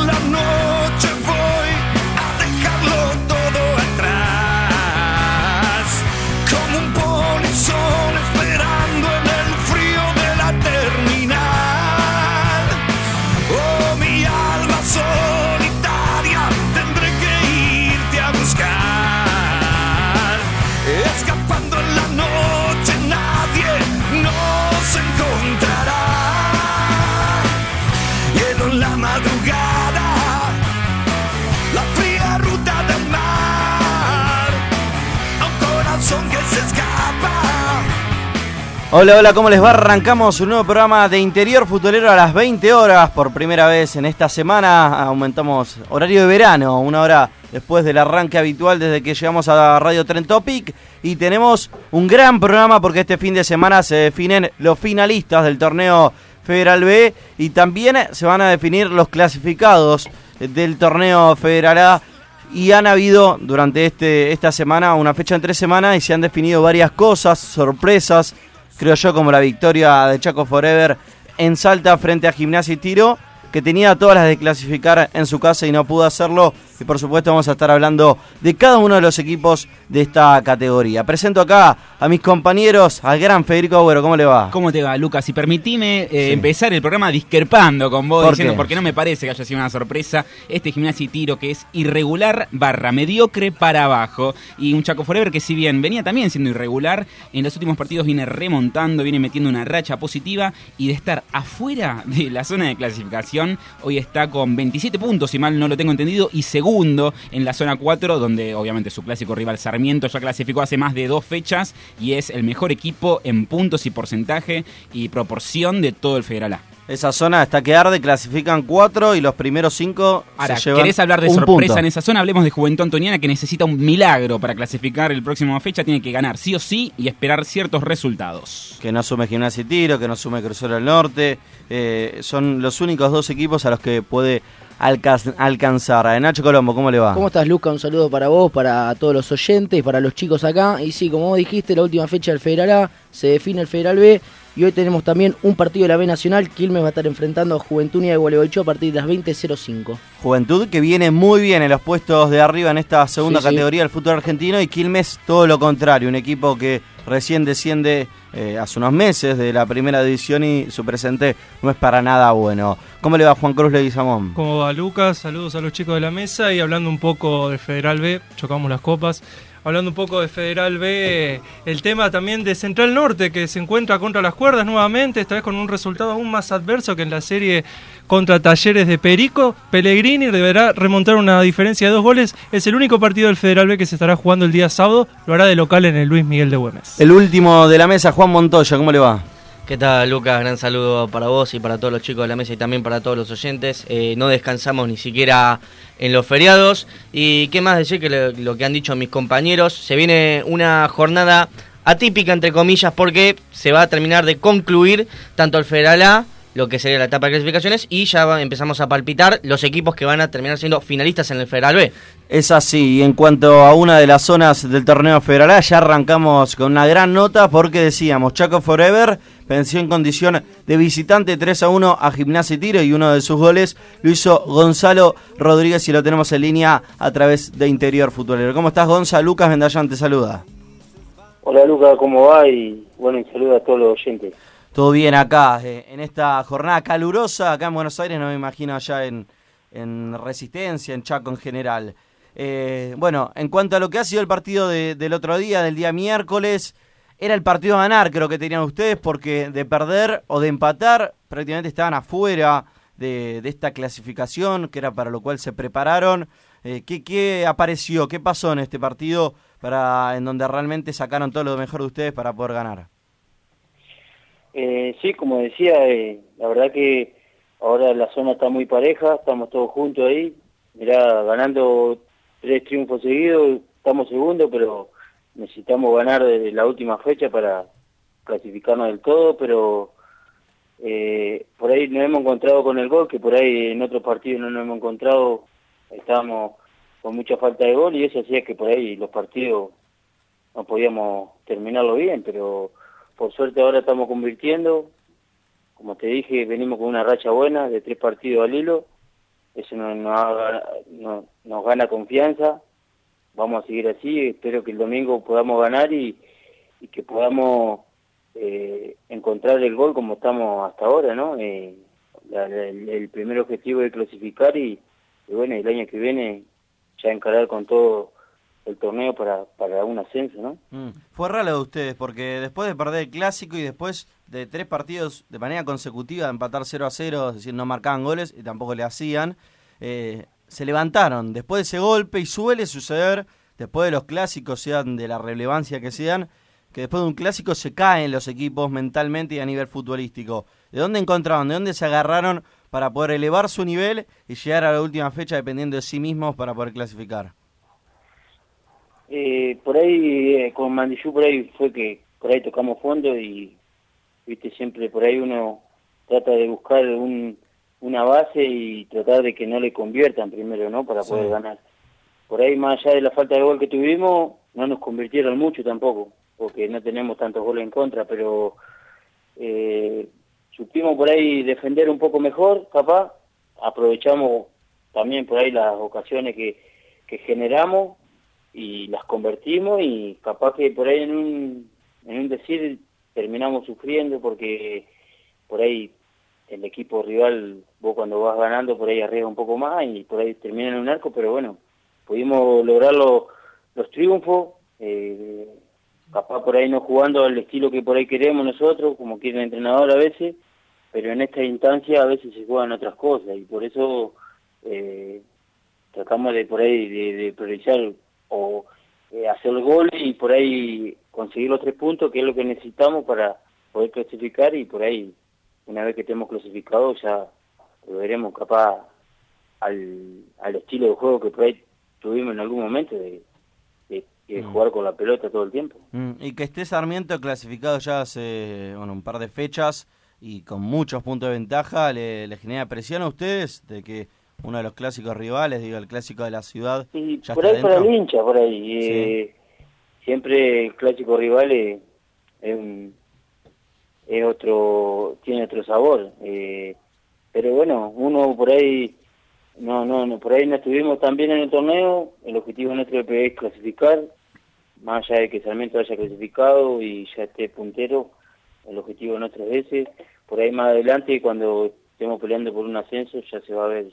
Escapando en la Hola, hola, ¿cómo les va? Arrancamos un nuevo programa de Interior Futbolero a las 20 horas. Por primera vez en esta semana aumentamos horario de verano, una hora después del arranque habitual desde que llegamos a Radio Tren Topic. Y tenemos un gran programa porque este fin de semana se definen los finalistas del torneo Federal B y también se van a definir los clasificados del torneo Federal A. Y han habido durante este, esta semana una fecha en tres semanas y se han definido varias cosas, sorpresas, creo yo, como la victoria de Chaco Forever en Salta frente a Gimnasia y Tiro, que tenía todas las de clasificar en su casa y no pudo hacerlo. Y por supuesto vamos a estar hablando de cada uno de los equipos de esta categoría. Presento acá a mis compañeros, al gran Federico Agüero, ¿cómo le va? ¿Cómo te va, Lucas? Y permitime eh, empezar el programa discrepando con vos, ¿Por diciendo, qué? porque no me parece que haya sido una sorpresa este gimnasio y tiro que es irregular barra mediocre para abajo. Y un Chaco Forever que si bien venía también siendo irregular, en los últimos partidos viene remontando, viene metiendo una racha positiva y de estar afuera de la zona de clasificación, hoy está con 27 puntos, si mal no lo tengo entendido, y segundo en la zona 4, donde obviamente su clásico rival Sarmiento ya clasificó hace más de dos fechas y es el mejor equipo en puntos y porcentaje y proporción de todo el Federal A. Esa zona está que arde, clasifican cuatro y los primeros cinco Ahora, se llevan ¿querés hablar de sorpresa punto. en esa zona? Hablemos de Juventud Antoniana que necesita un milagro para clasificar el próximo fecha. Tiene que ganar sí o sí y esperar ciertos resultados. que no sume Gimnasia y Tiro, que no sume Crucero del Norte. eh, son los únicos dos equipos a los que puede alca- alcanzar. A Nacho Colombo, ¿cómo le va? ¿Cómo estás, Luca? Un saludo para vos, para todos los oyentes, para los chicos acá. Y sí, como vos dijiste, la última fecha del Federal A, se define el Federal B. Y hoy tenemos también un partido de la B Nacional. Quilmes va a estar enfrentando a Juventud Unida de Gualeguaychú a partir de las 20.05. Juventud que viene muy bien en los puestos de arriba en esta segunda Sí, sí. categoría del fútbol argentino y Quilmes todo lo contrario, un equipo que recién desciende eh, hace unos meses de la primera división y su presente no es para nada bueno. ¿Cómo le va Juan Cruz Leguizamón? ¿Cómo va Lucas? Saludos a los chicos de la mesa y hablando un poco de Federal B, chocamos las copas. Hablando un poco de Federal B, el tema también de Central Norte que se encuentra contra las cuerdas nuevamente, esta vez con un resultado aún más adverso que en la serie contra Talleres de Perico. Pellegrini deberá remontar una diferencia de dos goles. Es el único partido del Federal B que se estará jugando el día sábado. Lo hará de local en el Luis Miguel de Güemes. El último de la mesa, Juan Montoya, ¿cómo le va? ¿Qué tal, Lucas? Gran saludo para vos y para todos los chicos de la mesa y también para todos los oyentes. Eh, no descansamos ni siquiera en los feriados. Y qué más decir que lo, que han dicho mis compañeros. Se viene una jornada atípica, entre comillas, porque se va a terminar de concluir tanto el Federal A, lo que sería la etapa de clasificaciones, y ya va- empezamos a palpitar los equipos que van a terminar siendo finalistas en el Federal B. Es así, y en cuanto a una de las zonas del torneo federal, A, ya arrancamos con una gran nota porque decíamos, Chaco Forever venció en condición de visitante 3 a 1 a Gimnasia y Tiro y uno de sus goles lo hizo Gonzalo Rodríguez y lo tenemos en línea a través de Interior Futbolero. ¿Cómo estás Gonzalo? Lucas Vendallán te saluda. Hola Luca, ¿cómo va? Y bueno, un saludo a todos los oyentes. Todo bien acá, eh, en esta jornada calurosa, acá en Buenos Aires, no me imagino allá en, en Resistencia, en Chaco en general. Eh, bueno, en cuanto a lo que ha sido el partido de- del otro día, del día miércoles, era el partido a ganar, creo que tenían ustedes, porque de perder o de empatar, prácticamente estaban afuera de, de esta clasificación, que era para lo cual se prepararon. Eh, ¿qué, ¿Qué apareció? ¿Qué pasó en este partido para en donde realmente sacaron todo lo mejor de ustedes para poder ganar? Eh, sí, como decía, eh, la verdad que ahora la zona está muy pareja, estamos todos juntos ahí, mirá, ganando tres triunfos seguidos, estamos segundos, pero necesitamos ganar desde la última fecha para clasificarnos del todo, pero eh, por ahí nos hemos encontrado con el gol, que por ahí en otros partidos no nos hemos encontrado, estábamos con mucha falta de gol y eso hacía que por ahí los partidos no podíamos terminarlo bien, pero por suerte ahora estamos convirtiendo, como te dije, venimos con una racha buena de tres partidos al hilo, eso nos, nos, nos gana confianza, vamos a seguir así, espero que el domingo podamos ganar y, y que podamos eh, encontrar el gol como estamos hasta ahora, ¿no? Eh, el, primer objetivo es clasificar y, bueno, el año que viene ya encarar con todo el torneo para, para un ascenso, ¿no? Mm. Fue raro de ustedes, porque después de perder el clásico y después de tres partidos de manera consecutiva, de empatar 0 a 0, es decir, no marcaban goles y tampoco le hacían, eh, se levantaron después de ese golpe y suele suceder, después de los clásicos, sean de la relevancia que sean, que después de un clásico se caen los equipos mentalmente y a nivel futbolístico. ¿De dónde encontraron, de dónde se agarraron para poder elevar su nivel y llegar a la última fecha dependiendo de sí mismos para poder clasificar? Eh, por ahí, eh, con Mandillú, por ahí fue que por ahí tocamos fondo y, viste, siempre por ahí uno trata de buscar un, una base y tratar de que no le conviertan primero, ¿no? Para poder ganar. Por ahí, más allá de la falta de gol que tuvimos, no nos convirtieron mucho tampoco porque no tenemos tantos goles en contra, pero eh, supimos por ahí defender un poco mejor, capaz, aprovechamos también por ahí las ocasiones que, que generamos y las convertimos y capaz que por ahí en un, en un decir terminamos sufriendo porque por ahí el equipo rival, vos cuando vas ganando por ahí arriba un poco más y por ahí termina en un arco, pero bueno, pudimos lograr los, los triunfos, eh, capaz por ahí no jugando al estilo que por ahí queremos nosotros, como quiere el entrenador a veces, pero en esta instancia a veces se juegan otras cosas y por eso eh, tratamos de por ahí de, priorizar o eh, hacer el gol y por ahí conseguir los tres puntos, que es lo que necesitamos para poder clasificar y por ahí, una vez que estemos clasificados, ya lo veremos capaz al, al estilo de juego que por ahí tuvimos en algún momento de que mm. jugar con la pelota todo el tiempo. Mm, y que esté Sarmiento clasificado ya hace bueno, un par de fechas y con muchos puntos de ventaja, ¿le, genera presión a ustedes de que uno de los clásicos rivales, digo, el clásico de la ciudad, ya por ahí para el hincha, por ahí. Eh, siempre el clásico rival es, es, otro, tiene otro sabor. Eh, pero bueno, uno por ahí no, no, no, por ahí no estuvimos tan bien en el torneo, el objetivo nuestro es clasificar, más allá de que Sarmiento haya clasificado y ya esté puntero, el objetivo nuestro es ese. Por ahí más adelante, cuando estemos peleando por un ascenso, ya se va a ver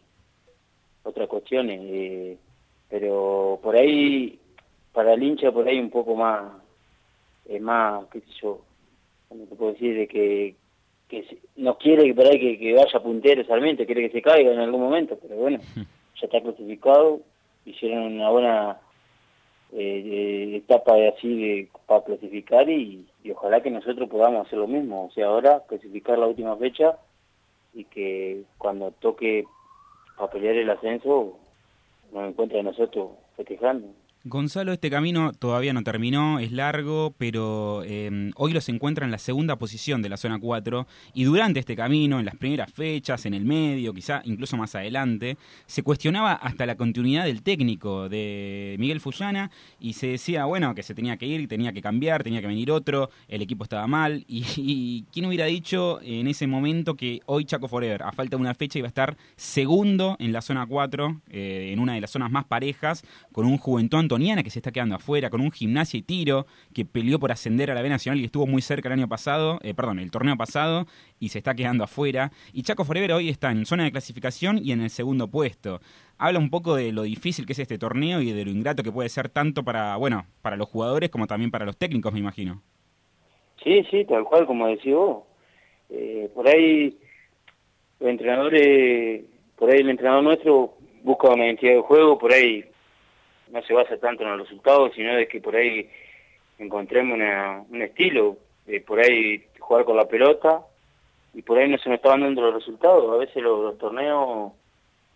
otras cuestiones. Eh, pero por ahí, para el hincha, por ahí un poco más, es más, qué sé yo, ¿cómo te puedo decir? De que, que no quiere por ahí que, que vaya puntero Sarmiento, quiere que se caiga en algún momento, pero bueno, ya está clasificado, hicieron una buena eh, etapa de así de, para clasificar y, ojalá que nosotros podamos hacer lo mismo, o sea, ahora clasificar la última fecha y que cuando toque a pelear el ascenso nos encuentre a nosotros festejando. Gonzalo, este camino todavía no terminó, es largo, pero eh, hoy los encuentra en la segunda posición de la zona 4 y durante este camino, en las primeras fechas, en el medio, quizá incluso más adelante, se cuestionaba hasta la continuidad del técnico de Miguel Fullana y se decía, bueno, que se tenía que ir, tenía que cambiar, tenía que venir otro, el equipo estaba mal y, ¿quién hubiera dicho en ese momento que hoy Chaco Forever, a falta de una fecha, iba a estar segundo en la zona 4, eh, en una de las zonas más parejas, con un juventón que se está quedando afuera, con un gimnasia y tiro que peleó por ascender a la B Nacional y estuvo muy cerca el año pasado, eh, perdón, el torneo pasado, y se está quedando afuera. Y Chaco Forever hoy está en zona de clasificación y en el segundo puesto. Habla un poco de lo difícil que es este torneo y de lo ingrato que puede ser tanto para, bueno, para los jugadores como también para los técnicos, me imagino. Sí, sí, tal cual, como decís vos. Eh, por ahí, los entrenadores, por ahí el entrenador nuestro busca una identidad de juego, por ahí no se basa tanto en los resultados, sino de que por ahí encontremos un estilo, de por ahí jugar con la pelota, y por ahí no se nos estaban dando los resultados. A veces los, los torneos,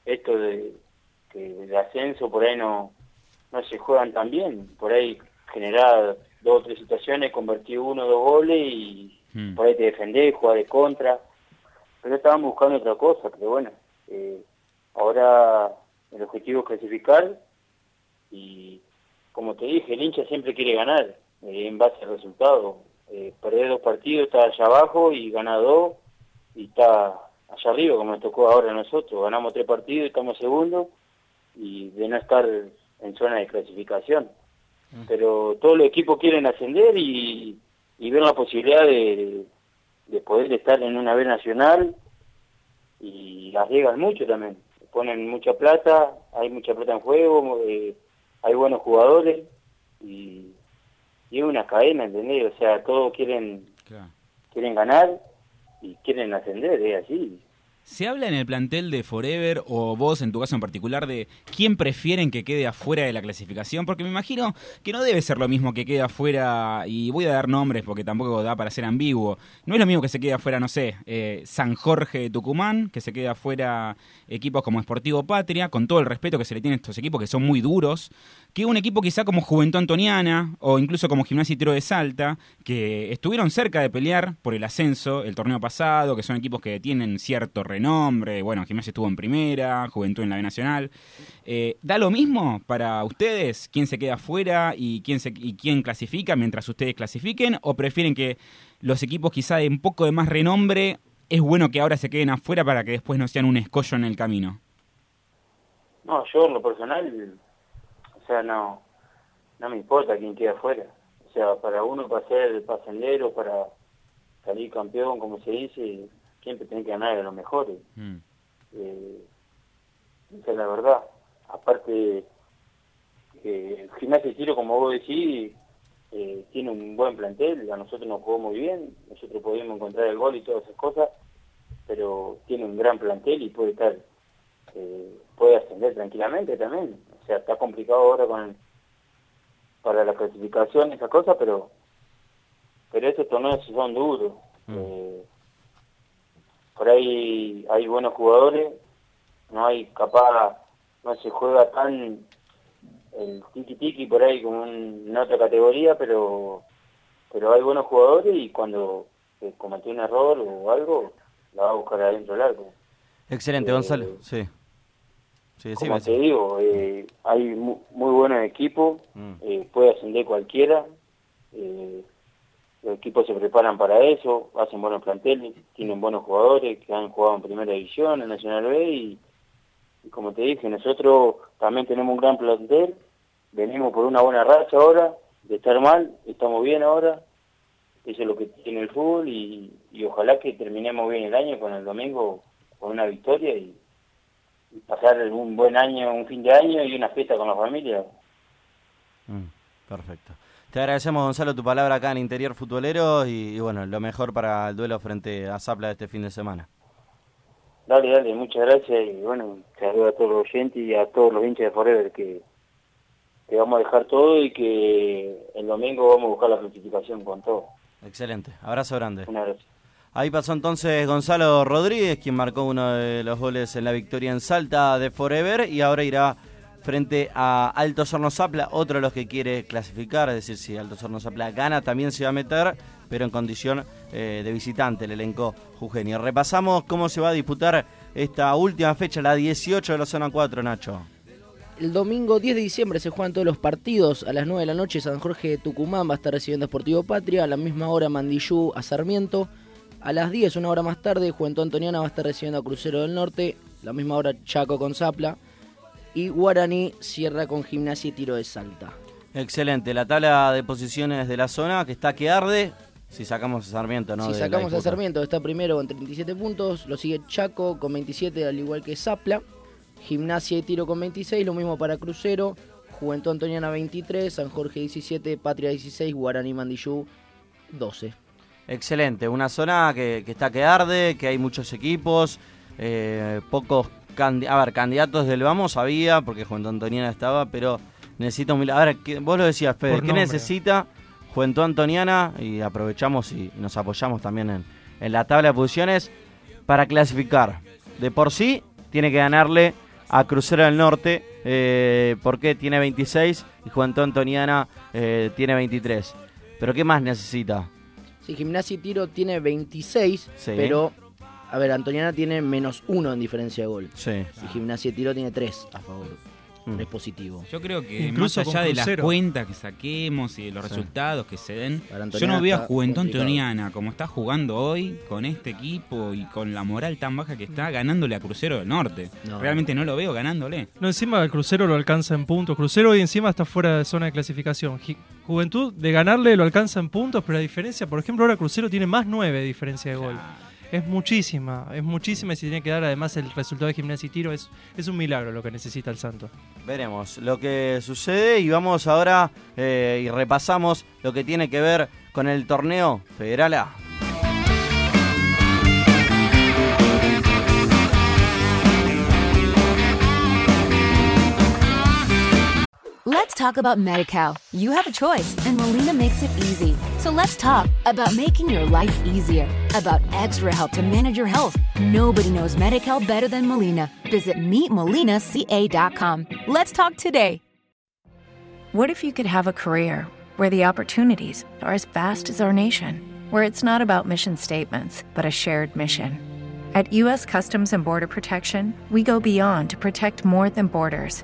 esto de, ascenso, por ahí no, no se juegan tan bien. Por ahí generar dos o tres situaciones, convertir uno o dos goles y Mm. por ahí te defendés, jugar de contra. Pero estaban buscando otra cosa, pero bueno, eh, ahora el objetivo es clasificar y como te dije, el hincha siempre quiere ganar eh, en base al resultado. Eh, perder dos partidos, está allá abajo y gana dos y está allá arriba, como nos tocó ahora a nosotros. Ganamos tres partidos y estamos segundos y de no estar en zona de clasificación. Pero todos los equipos quieren ascender y, y ver la posibilidad de, de poder estar en una B nacional y las llegan mucho también. Ponen mucha plata, hay mucha plata en juego, eh, hay buenos jugadores y, y es una cadena, ¿entendés? O sea, todos quieren Claro. quieren ganar y quieren ascender, es así. ¿Se habla en el plantel de Forever o vos en tu caso en particular de quién prefieren que quede afuera de la clasificación? Porque me imagino que no debe ser lo mismo que quede afuera, y voy a dar nombres porque tampoco da para ser ambiguo. No es lo mismo que se quede afuera, no sé, eh, San Jorge de Tucumán, que se quede afuera equipos como Sportivo Patria, con todo el respeto que se le tiene a estos equipos que son muy duros, que un equipo quizá como Juventud Antoniana o incluso como Gimnasia y Tiro de Salta, que estuvieron cerca de pelear por el ascenso el torneo pasado, que son equipos que tienen cierto renombre, bueno, Gimnasia estuvo en primera, Juventud en la B Nacional. Eh, ¿Da lo mismo para ustedes quién se queda afuera y quién, se, y quién clasifica mientras ustedes clasifiquen? ¿O prefieren que los equipos quizá de un poco de más renombre es bueno que ahora se queden afuera para que después no sean un escollo en el camino? No, yo en lo personal, o sea, no, no me importa quién queda afuera. O sea, para uno, para ser pasendero, para salir campeón, como se dice, siempre tiene que ganar a los mejores. Mm. Eh, esa es la verdad. Aparte, eh, el gimnasio de tiro, como vos decís, eh, tiene un buen plantel, a nosotros nos jugó muy bien, nosotros podíamos encontrar el gol y todas esas cosas, pero tiene un gran plantel y puede estar, eh, puede ascender tranquilamente también. O sea, está complicado ahora con para la clasificación, esas cosas, pero pero estos torneos son duros. Eh, por ahí hay buenos jugadores, no hay capaz, no se juega tan el tiki tiki por ahí como un- en otra categoría, pero pero hay buenos jugadores y cuando se cometió un error o algo, la va a buscar adentro del arco. Excelente, Eh, Gonzalo. Sí. Sí, sí, Como te digo, eh, hay mu- muy buenos equipos, Mm. eh, puede ascender cualquiera, eh, los equipos se preparan para eso, hacen buenos planteles, tienen buenos jugadores que han jugado en primera división, en Nacional B y, como te dije, nosotros también tenemos un gran plantel, venimos por una buena racha ahora, de estar mal, estamos bien ahora, eso es lo que tiene el fútbol y, y ojalá que terminemos bien el año con el domingo con una victoria y, y pasar un buen año, un fin de año y una fiesta con la familia. Mm, perfecto. Te agradecemos, Gonzalo, tu palabra acá en Interior Futbolero y, y bueno, lo mejor para el duelo frente a Zapla este fin de semana. Dale, dale, muchas gracias y bueno, saludo a todos los oyentes y a todos los hinchas de Forever que, que vamos a dejar todo y que el domingo vamos a buscar la clasificación con todo. Excelente. Abrazo grande. Un abrazo. Ahí pasó entonces Gonzalo Rodríguez, quien marcó uno de los goles en la victoria en Salta de Forever y ahora irá frente a Alto Horno Zapla, otro de los que quiere clasificar, es decir, si Alto Horno Zapla gana también se va a meter, pero en condición eh, de visitante, el elenco jujeño. Repasamos cómo se va a disputar esta última fecha, la 18 de la zona 4, Nacho. El domingo 10 de diciembre se juegan todos los partidos. A las 9 de la noche San Jorge de Tucumán va a estar recibiendo a Sportivo Patria. A la misma hora Mandillú a Sarmiento. A las 10, una hora más tarde, Juventud Antoniana va a estar recibiendo a Crucero del Norte. La misma hora Chaco con Zapla. Y Guaraní cierra con Gimnasia y Tiro de Salta. Excelente, la tabla de posiciones de la zona que está que arde, si sacamos a Sarmiento, ¿no? si sacamos a. Sarmiento, está primero con 37 puntos. Lo sigue Chaco con 27, al igual que Zapla. Gimnasia y Tiro con 26, lo mismo para Crucero. Juventud Antoniana 23, San Jorge 17, Patria 16, Guaraní Mandillú 12. Excelente, una zona que, que está que arde, que hay muchos equipos, eh, pocos candi- a ver, candidatos del Vamos había, porque Juventud Antoniana estaba, pero necesita un A ver, ¿qué- vos lo decías, Fede, Por ¿qué nombre. necesita Juventud Antoniana? Y aprovechamos y nos apoyamos también en, en la tabla de posiciones para clasificar. De por sí, tiene que ganarle a Crucero del Norte, eh, porque tiene 26 y Juventud Antoniana eh, tiene 23. Pero ¿qué más necesita? Sí, Gimnasia y Tiro tiene 26, Sí. pero, a ver, Antoniana tiene menos 1 en diferencia de gol. Sí. Y Gimnasia y Tiro tiene 3 a favor. Mm. Es positivo. Yo creo que Incluso más allá de las cuentas que saquemos y de los Sí. resultados que se den, yo Antoniana no veo a Juventud. Antoniana como está jugando hoy con este equipo y con la moral tan baja que está ganándole a Crucero del Norte. No. Realmente no lo veo ganándole. No, encima el Crucero lo alcanza en puntos. Crucero hoy encima está fuera de zona de clasificación. Juventud de ganarle lo alcanza en puntos, pero la diferencia, por ejemplo, ahora Crucero tiene más 9 de diferencia de gol. Es muchísima, es muchísima y si tiene que dar además el resultado de gimnasia y tiro es, es un milagro lo que necesita el Santo. Veremos lo que sucede y vamos ahora eh, y repasamos lo que tiene que ver con el torneo Federal A. Let's talk about MediCal. You have a choice, and Molina makes it easy. So let's talk about making your life easier, about extra help to manage your health. Nobody knows MediCal better than Molina. Visit meetmolinaca.com. Let's talk today. What if you could have a career where the opportunities are as vast as our nation, where it's not about mission statements, but a shared mission? At U.S. Customs and Border Protection, we go beyond to protect more than borders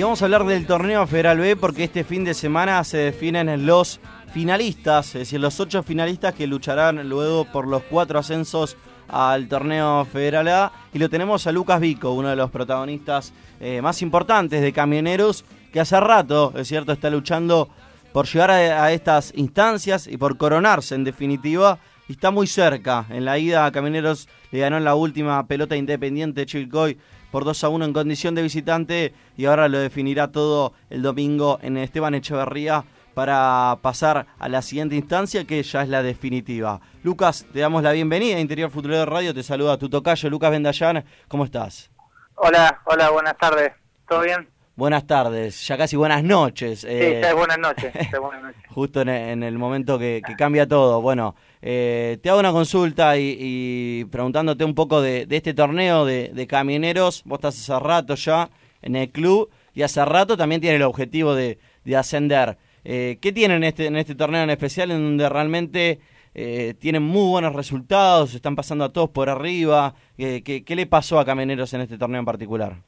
Y vamos a hablar del torneo Federal B porque este fin de semana se definen los finalistas, es decir, los ocho finalistas que lucharán luego por los cuatro ascensos al torneo Federal A. Y lo tenemos a Lucas Vico, uno de los protagonistas eh, más importantes de Camioneros, que hace rato, es cierto, está luchando por llegar a, estas instancias y por coronarse en definitiva. Está muy cerca. En la ida a Camioneros le ganó en la última pelota independiente Chilcoy por 2 a 1 en condición de visitante y ahora lo definirá todo el domingo en Esteban Echeverría para pasar a la siguiente instancia que ya es la definitiva. Lucas, te damos la bienvenida a Interior Futbolero Radio, te saluda tu tocayo Lucas Bendayán, ¿cómo estás? Hola, hola, buenas tardes. ¿Todo bien? Buenas tardes, ya casi buenas noches. Sí, eh, ya es buenas noches. ya es buenas noches. justo en el, en el momento que, que cambia todo. Bueno, eh, te hago una consulta y, y preguntándote un poco de, de este torneo de, de camioneros. Vos estás hace rato ya en el club y hace rato también tiene el objetivo de, de ascender. Eh, ¿Qué tienen en este, en este torneo en especial en donde realmente eh, tienen muy buenos resultados, están pasando a todos por arriba? Eh, ¿qué, ¿Qué le pasó a Camioneros en este torneo en particular?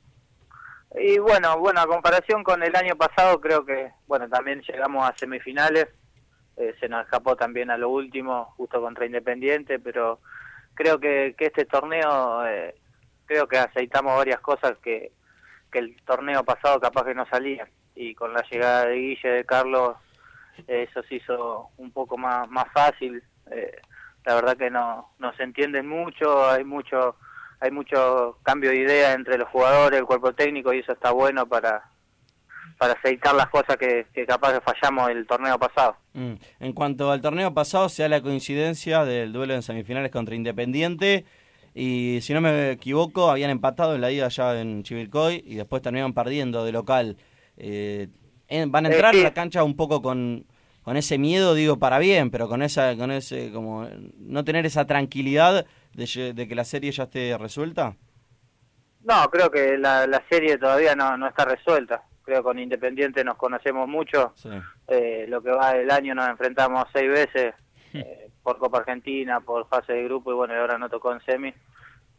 Y bueno, bueno, a comparación con el año pasado, creo que, bueno, también llegamos a semifinales. Eh, se nos escapó también a lo último, justo contra Independiente, pero creo que, que este torneo, eh, creo que aceitamos varias cosas que, que el torneo pasado capaz que no salía. Y con la llegada de Guille, de Carlos, eh, eso se hizo un poco más, más fácil. Eh, la verdad que no, no se entienden mucho, hay mucho hay mucho cambio de idea entre los jugadores, el cuerpo técnico y eso está bueno para para aceitar las cosas que, que capaz que fallamos el torneo pasado. Mm. En cuanto al torneo pasado, se da la coincidencia del duelo en semifinales contra Independiente. Y si no me equivoco, habían empatado en la ida allá en Chivilcoy y después terminaron perdiendo de local. Eh, van a Eh, entrar sí. a la cancha un poco con, con ese miedo, digo, para bien, pero con esa, con ese, como, no tener esa tranquilidad de, que la serie ya esté resuelta. No, creo que la, la serie todavía no, no está resuelta. Creo que con Independiente nos conocemos mucho. Sí. Eh, lo que va del año nos enfrentamos seis veces eh, por Copa Argentina, por fase de grupo y bueno, y ahora no tocó en semi.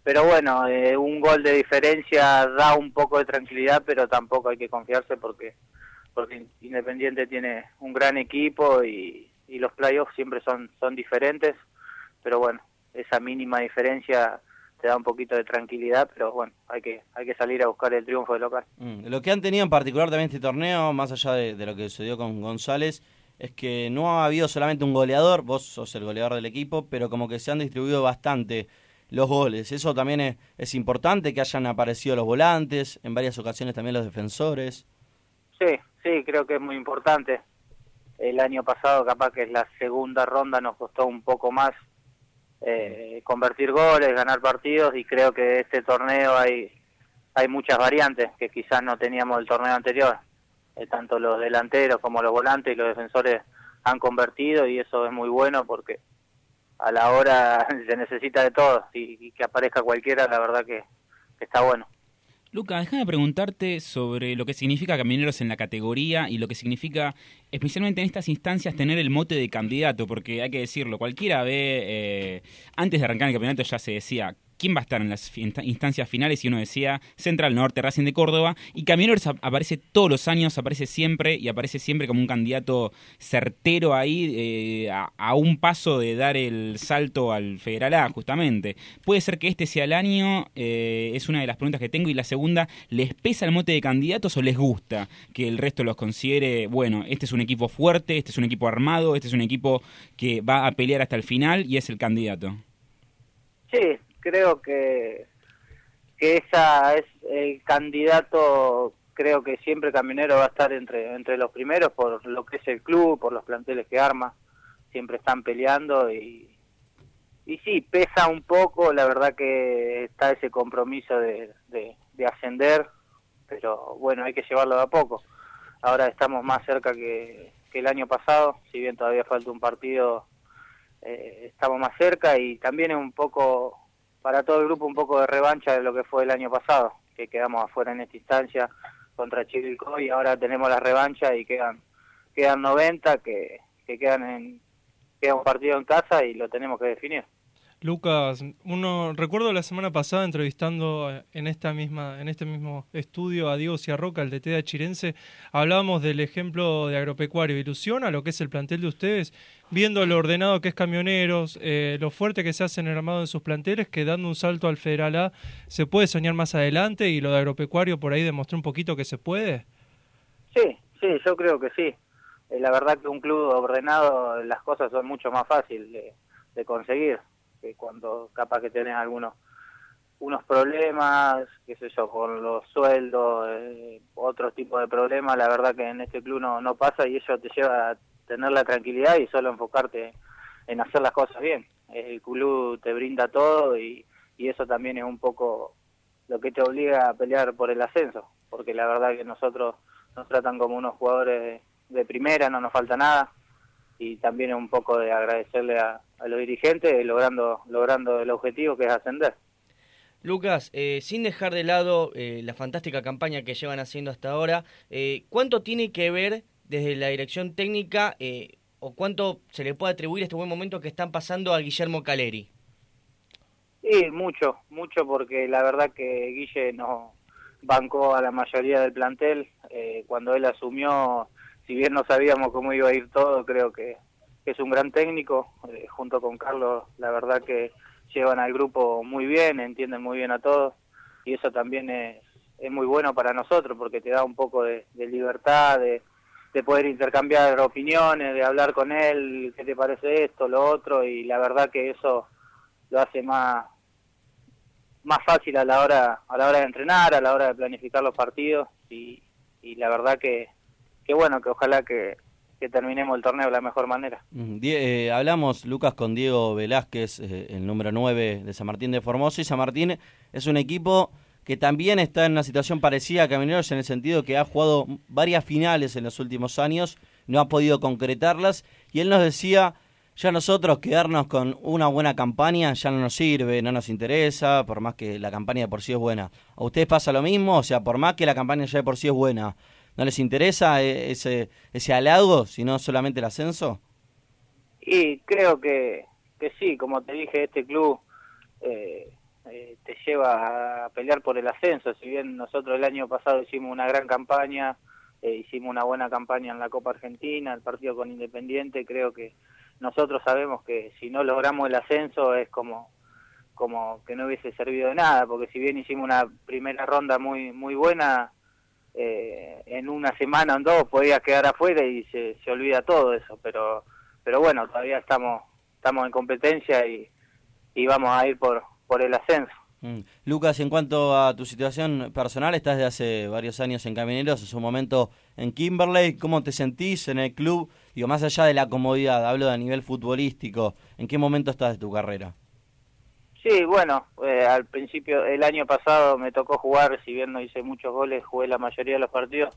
Pero bueno, eh, un gol de diferencia da un poco de tranquilidad, pero tampoco hay que confiarse porque porque Independiente tiene un gran equipo y, y los playoffs siempre son son diferentes. Pero bueno, esa mínima diferencia te da un poquito de tranquilidad, pero bueno, hay que hay que salir a buscar el triunfo de local. Mm, Lo que han tenido en particular también este torneo, más allá de, de lo que sucedió con González, es que no ha habido solamente un goleador, vos sos el goleador del equipo, pero como que se han distribuido bastante los goles. Eso también es, es importante que hayan aparecido los volantes, en varias ocasiones también los defensores. Sí, sí, creo que es muy importante. El año pasado capaz que es la segunda ronda nos costó un poco más eh, convertir goles, ganar partidos y creo que este torneo hay hay muchas variantes que quizás no teníamos el torneo anterior. Eh, tanto los delanteros como los volantes y los defensores han convertido y eso es muy bueno porque a la hora se necesita de todo y, que aparezca cualquiera, la verdad que está bueno. Luca, déjame preguntarte sobre lo que significa Camioneros en la categoría y lo que significa, especialmente en estas instancias, tener el mote de candidato, porque hay que decirlo, cualquiera ve, eh, antes de arrancar el campeonato ya se decía, quién va a estar en las instancias finales y uno decía Central Norte, Racing de Córdoba y Camioneros aparece todos los años, aparece siempre y aparece siempre como un candidato certero ahí eh, a, un paso de dar el salto al Federal A justamente. Puede ser que este sea el año, eh, es una de las preguntas que tengo y la segunda, ¿les pesa el mote de candidatos o les gusta que el resto los considere, bueno, este es un equipo fuerte, este es un equipo armado, este es un equipo que va a pelear hasta el final y es el candidato? Sí, creo que, que esa es el candidato, creo que siempre Camionero va a estar entre, entre los primeros por lo que es el club, por los planteles que arma, siempre están peleando y, y sí, pesa un poco, la verdad que está ese compromiso de, de, ascender, pero bueno, hay que llevarlo de a poco. Ahora estamos más cerca que, que el año pasado, si bien todavía falta un partido, eh, estamos más cerca y también es un poco para todo el grupo un poco de revancha de lo que fue el año pasado, que quedamos afuera en esta instancia contra Chivilcoy y ahora tenemos la revancha y quedan quedan 90 que, que quedan en un partido en casa y lo tenemos que definir. Lucas, uno recuerdo la semana pasada entrevistando eh, en esta misma en este mismo estudio a Diego Ciarroca, el de Chirense, hablábamos del ejemplo de agropecuario. ¿Ilusiona lo que es el plantel de ustedes? Viendo lo ordenado que es Camioneros, eh, lo fuerte que se hace en el armado de sus planteles, que dando un salto al Federal A se puede soñar más adelante y lo de agropecuario por ahí demostró un poquito que se puede. Sí, sí, yo creo que sí. Eh, la verdad que un club ordenado las cosas son mucho más fáciles de, de conseguir que cuando capaz que tenés algunos unos problemas, qué sé yo, con los sueldos, eh, otro tipo de problemas, la verdad que en este club no, no pasa y eso te lleva a tener la tranquilidad y solo enfocarte en hacer las cosas bien. El club te brinda todo y, y eso también es un poco lo que te obliga a pelear por el ascenso, porque la verdad que nosotros nos tratan como unos jugadores de primera, no nos falta nada, y también es un poco de agradecerle a, los dirigentes logrando, logrando el objetivo que es ascender. Lucas, eh, sin dejar de lado eh, la fantástica campaña que llevan haciendo hasta ahora, eh, ¿cuánto tiene que ver desde la dirección técnica o cuánto se le puede atribuir este buen momento que están pasando a Guillermo Caleri? Sí, mucho, mucho porque la verdad que Guille no bancó a la mayoría del plantel. cuando él asumió si bien no sabíamos cómo iba a ir todo, creo que, es un gran técnico, eh, junto con Carlos, la verdad que llevan al grupo muy bien, entienden muy bien a todos, y eso también es, es muy bueno para nosotros, porque te da un poco de, libertad, de, de poder intercambiar opiniones, de hablar con él, qué te parece esto, lo otro, y la verdad que eso lo hace más más fácil a la hora a la hora de entrenar, a la hora de planificar los partidos y, y la verdad que, que bueno, que ojalá que, terminemos el torneo de la mejor manera. Eh, hablamos, Lucas, con Diego Velázquez, eh, el número 9 de San Martín de Formosa, y San Martín es un equipo que también está en una situación parecida a Camineros en el sentido que ha jugado varias finales en los últimos años, no ha podido concretarlas, y él nos decía, ya nosotros quedarnos con una buena campaña ya no nos sirve, no nos interesa, por más que la campaña de por sí es buena. ¿A ustedes pasa lo mismo? O sea, por más que la campaña ya de por sí es buena, ¿No les interesa e-, ese, ese sino solamente el ascenso? Y creo que, que sí, como te dije, este club eh, eh, te lleva a pelear por el ascenso. Si bien nosotros el año pasado hicimos una gran campaña, eh, hicimos una buena campaña en la Copa Argentina, el partido con Independiente, creo que nosotros sabemos que si no logramos el ascenso es como como que no hubiese servido de nada, porque si bien hicimos una primera ronda muy muy buena, eh, en una semana o en dos podías quedar afuera y se, se olvida todo eso, pero pero bueno, todavía estamos estamos en competencia y, y vamos a ir por, por el ascenso. Mm. Lucas, en cuanto a tu situación personal, estás de hace varios años en Camineros, en su momento en Kimberley. ¿Cómo te sentís en el club? Digo, más allá de la comodidad, hablo de nivel futbolístico. ¿En qué momento estás de tu carrera? Sí, bueno, eh, al principio, el año pasado me tocó jugar, si bien no hice muchos goles, jugué la mayoría de los partidos.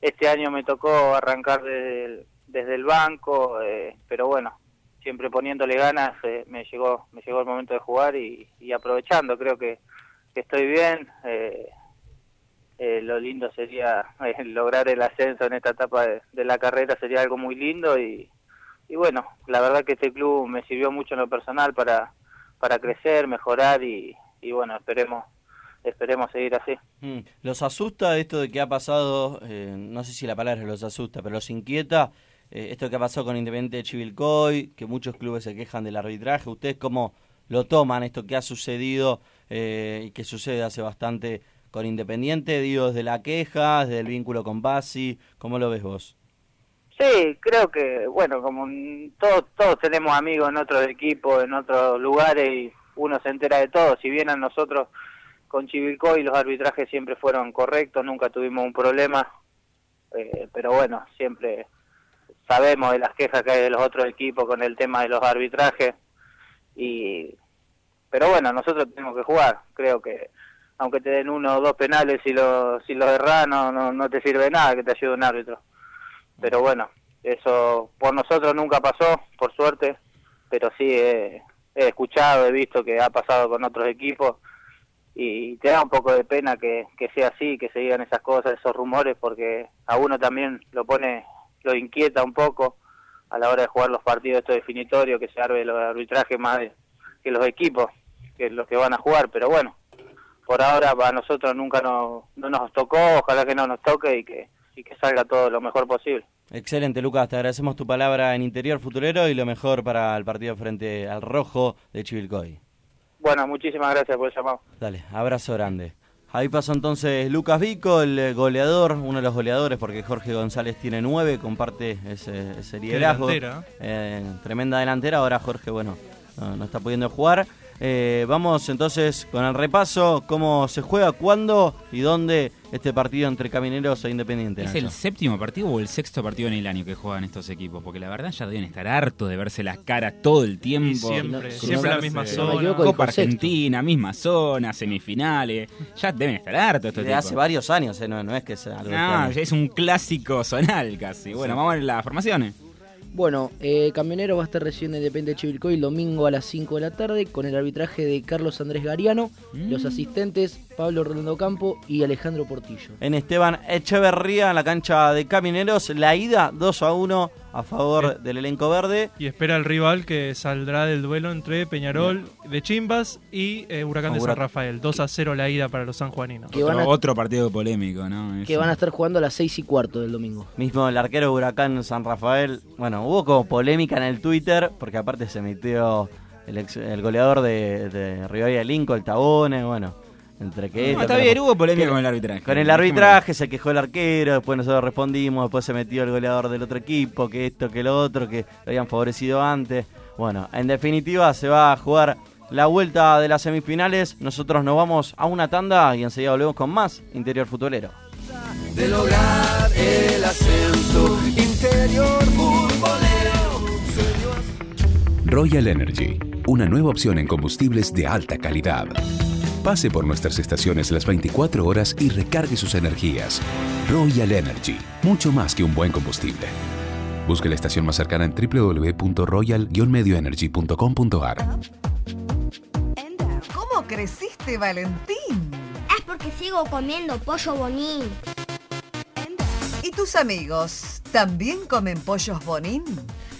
Este año me tocó arrancar desde el, desde el banco, eh, pero bueno, siempre poniéndole ganas, eh, me llegó me llegó el momento de jugar y, y aprovechando, creo que, que estoy bien. Eh, eh, lo lindo sería eh, lograr el ascenso en esta etapa de, de, la carrera, sería algo muy lindo y, y bueno, la verdad que este club me sirvió mucho en lo personal para, para crecer, mejorar y, y bueno, esperemos esperemos seguir así. Mm. ¿Los asusta esto de que ha pasado, eh, no sé si la palabra los asusta, pero los inquieta eh, esto que ha pasado con Independiente de Chivilcoy, que muchos clubes se quejan del arbitraje? ¿Ustedes cómo lo toman esto que ha sucedido eh, y que sucede hace bastante con Independiente? Digo, desde la queja, desde el vínculo con Basi, ¿cómo lo ves vos? Sí, creo que, bueno, como todos, todos tenemos amigos en otros equipos, en otros lugares y uno se entera de todo. Si bien a nosotros con Chivilcoy los arbitrajes siempre fueron correctos, nunca tuvimos un problema, eh, pero bueno, siempre sabemos de las quejas que hay de los otros equipos con el tema de los arbitrajes y pero bueno, nosotros tenemos que jugar, creo que aunque te den uno o dos penales si lo si los erras no, no, no te sirve nada que te ayude un árbitro. Pero bueno, eso por nosotros nunca pasó, por suerte, pero sí he, escuchado, he visto que ha pasado con otros equipos y te da un poco de pena que, que sea así, que se digan esas cosas, esos rumores, porque a uno también lo pone, lo inquieta un poco a la hora de jugar los partidos estos definitorios, que se arbe el arbitraje más que los equipos, que los que van a jugar, pero bueno, por ahora para nosotros nunca no, no nos tocó, ojalá que no nos toque y que, y que salga todo lo mejor posible. Excelente, Lucas. Te agradecemos tu palabra en Interior Futurero y lo mejor para el partido frente al Rojo de Chivilcoy. Bueno, muchísimas gracias por el llamado. Dale, abrazo grande. Ahí pasó entonces Lucas Vico, el goleador, uno de los goleadores, porque Jorge González tiene nueve, comparte ese, ese liderazgo. delantera. Eh, tremenda delantera. Ahora Jorge, bueno, no, no está pudiendo jugar. Eh, vamos entonces con el repaso, cómo se juega, cuándo y dónde este partido entre Camineros e Independiente. ¿Es Nacho. el séptimo partido o el sexto partido en el año que juegan estos equipos? Porque la verdad ya deben estar hartos de verse las caras todo el tiempo. Y siempre, siempre la misma no zona. Copa sexto. Argentina, misma zona, semifinales. Ya deben estar hartos estos Desde hace varios años, eh, no, no es que sea algo No, extraño. es un clásico zonal casi. Bueno, vamos a ver las formaciones. Bueno, eh, Camionero va a estar recibiendo Independiente de Chivilcoy el domingo a las 5 de la tarde con el arbitraje de Carlos Andrés Gariano, los asistentes Pablo Rolando Campo y Alejandro Portillo. En Esteban Echeverría, en la cancha de Camineros, la ida 2 a 1 a favor del elenco verde. Y espera el rival que saldrá del duelo entre Peñarol de Chimbas y eh, Huracán de San. Rafael. 2 a 0 la ida para los sanjuaninos. Que van a- Otro, otro partido polémico, ¿no? Que Eso. van a estar jugando a las 6 y cuarto del domingo. Mismo el arquero de Huracán San Rafael. Bueno, hubo como polémica en el Twitter, porque aparte se metió el, ex- el goleador de, de Rivadavia Lincoln, el Tabone, bueno, entre que... No, esto, está bien, hubo polémica con el arbitraje. Con el arbitraje se quejó el arquero, después nosotros respondimos, después se metió el goleador del otro equipo, que esto, que lo otro, que lo habían favorecido antes. Bueno, en definitiva se va a jugar la vuelta de las semifinales. Nosotros nos vamos a una tanda y enseguida volvemos con más Interior Futbolero. de lograr el ascenso interior futbolero. Royal Energy, una nueva opción en combustibles de alta calidad. Pase por nuestras estaciones las 24 horas y recargue sus energías. Royal Energy, mucho más que un buen combustible. Busque la estación más cercana en www.royal-medioenergy.com.ar. ¿Cómo creciste, Valentín? Es porque sigo comiendo pollo bonín. ¿Y tus amigos también comen pollos bonín?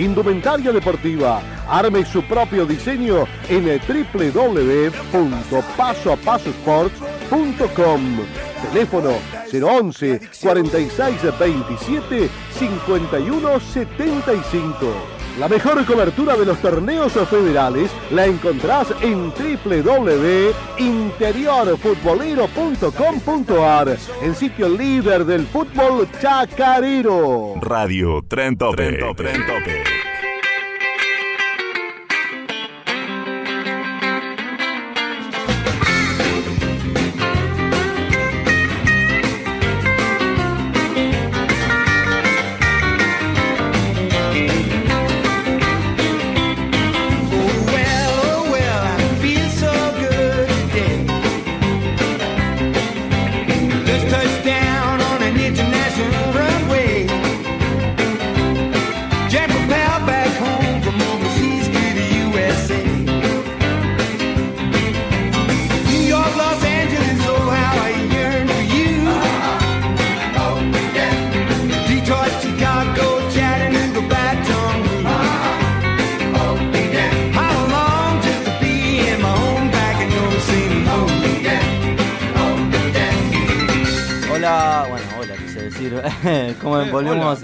Indumentaria deportiva. Arme su propio diseño en www.pasoapasosports.com. Teléfono 011 46 27 51 75. La mejor cobertura de los torneos federales la encontrás en www.interiorfutbolero.com.ar, el sitio líder del fútbol chacarero. Radio Tren Topic. Tren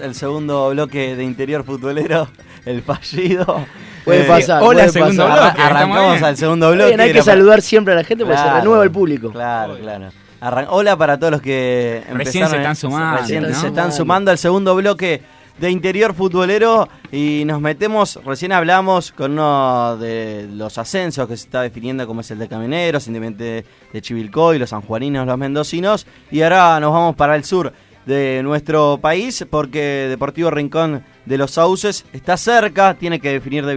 el segundo bloque de interior futbolero? El fallido. Puede pasar, Hola, puede segundo pasar. bloque. Arrancamos al segundo bloque. Bien, hay que saludar siempre a la gente porque se Claro, renueva el público. Claro, claro. Arran- Hola para todos los que Recién se están sumando, recién ¿no? se están sumando al segundo bloque de interior futbolero y nos metemos, recién hablamos con uno de los ascensos que se está definiendo como es el de Camioneros, Independiente de Chivilcoy, los sanjuaninos, los mendocinos y ahora nos vamos para el sur de nuestro país porque Deportivo Rincón de los Sauces está cerca, tiene que definir de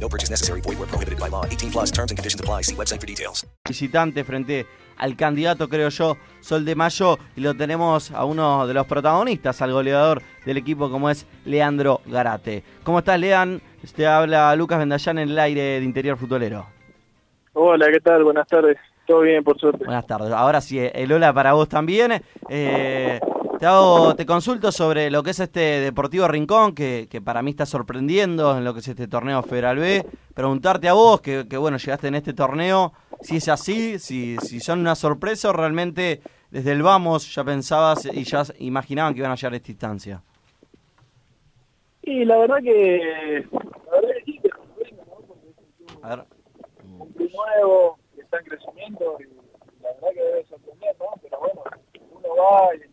No purchase necessary. Void where prohibited by law. 18 plus terms and conditions apply. See website for details. visitante frente al candidato, creo yo, Sol de Mayo, y lo tenemos a uno de los protagonistas, al goleador del equipo como es Leandro Garate. ¿Cómo estás, Lean? Te habla Lucas Vendallán en el aire de Interior Futbolero. Hola, ¿qué tal? Buenas tardes. Todo bien, por suerte. Buenas tardes. Ahora sí, el hola para vos también. Eh, te, hago, te consulto sobre lo que es este Deportivo Rincón, que, que para mí está sorprendiendo en lo que es este torneo Federal B. Preguntarte a vos, que, que bueno, llegaste en este torneo, si es así, si, si son una sorpresa o realmente desde el vamos ya pensabas y ya imaginaban que iban a llegar a esta instancia. Y la verdad que, la verdad que sí, que sorprende, ¿no? Porque es un A ver. un club nuevo, que está en crecimiento y la verdad que debe sorprender, ¿no? Pero bueno, uno va y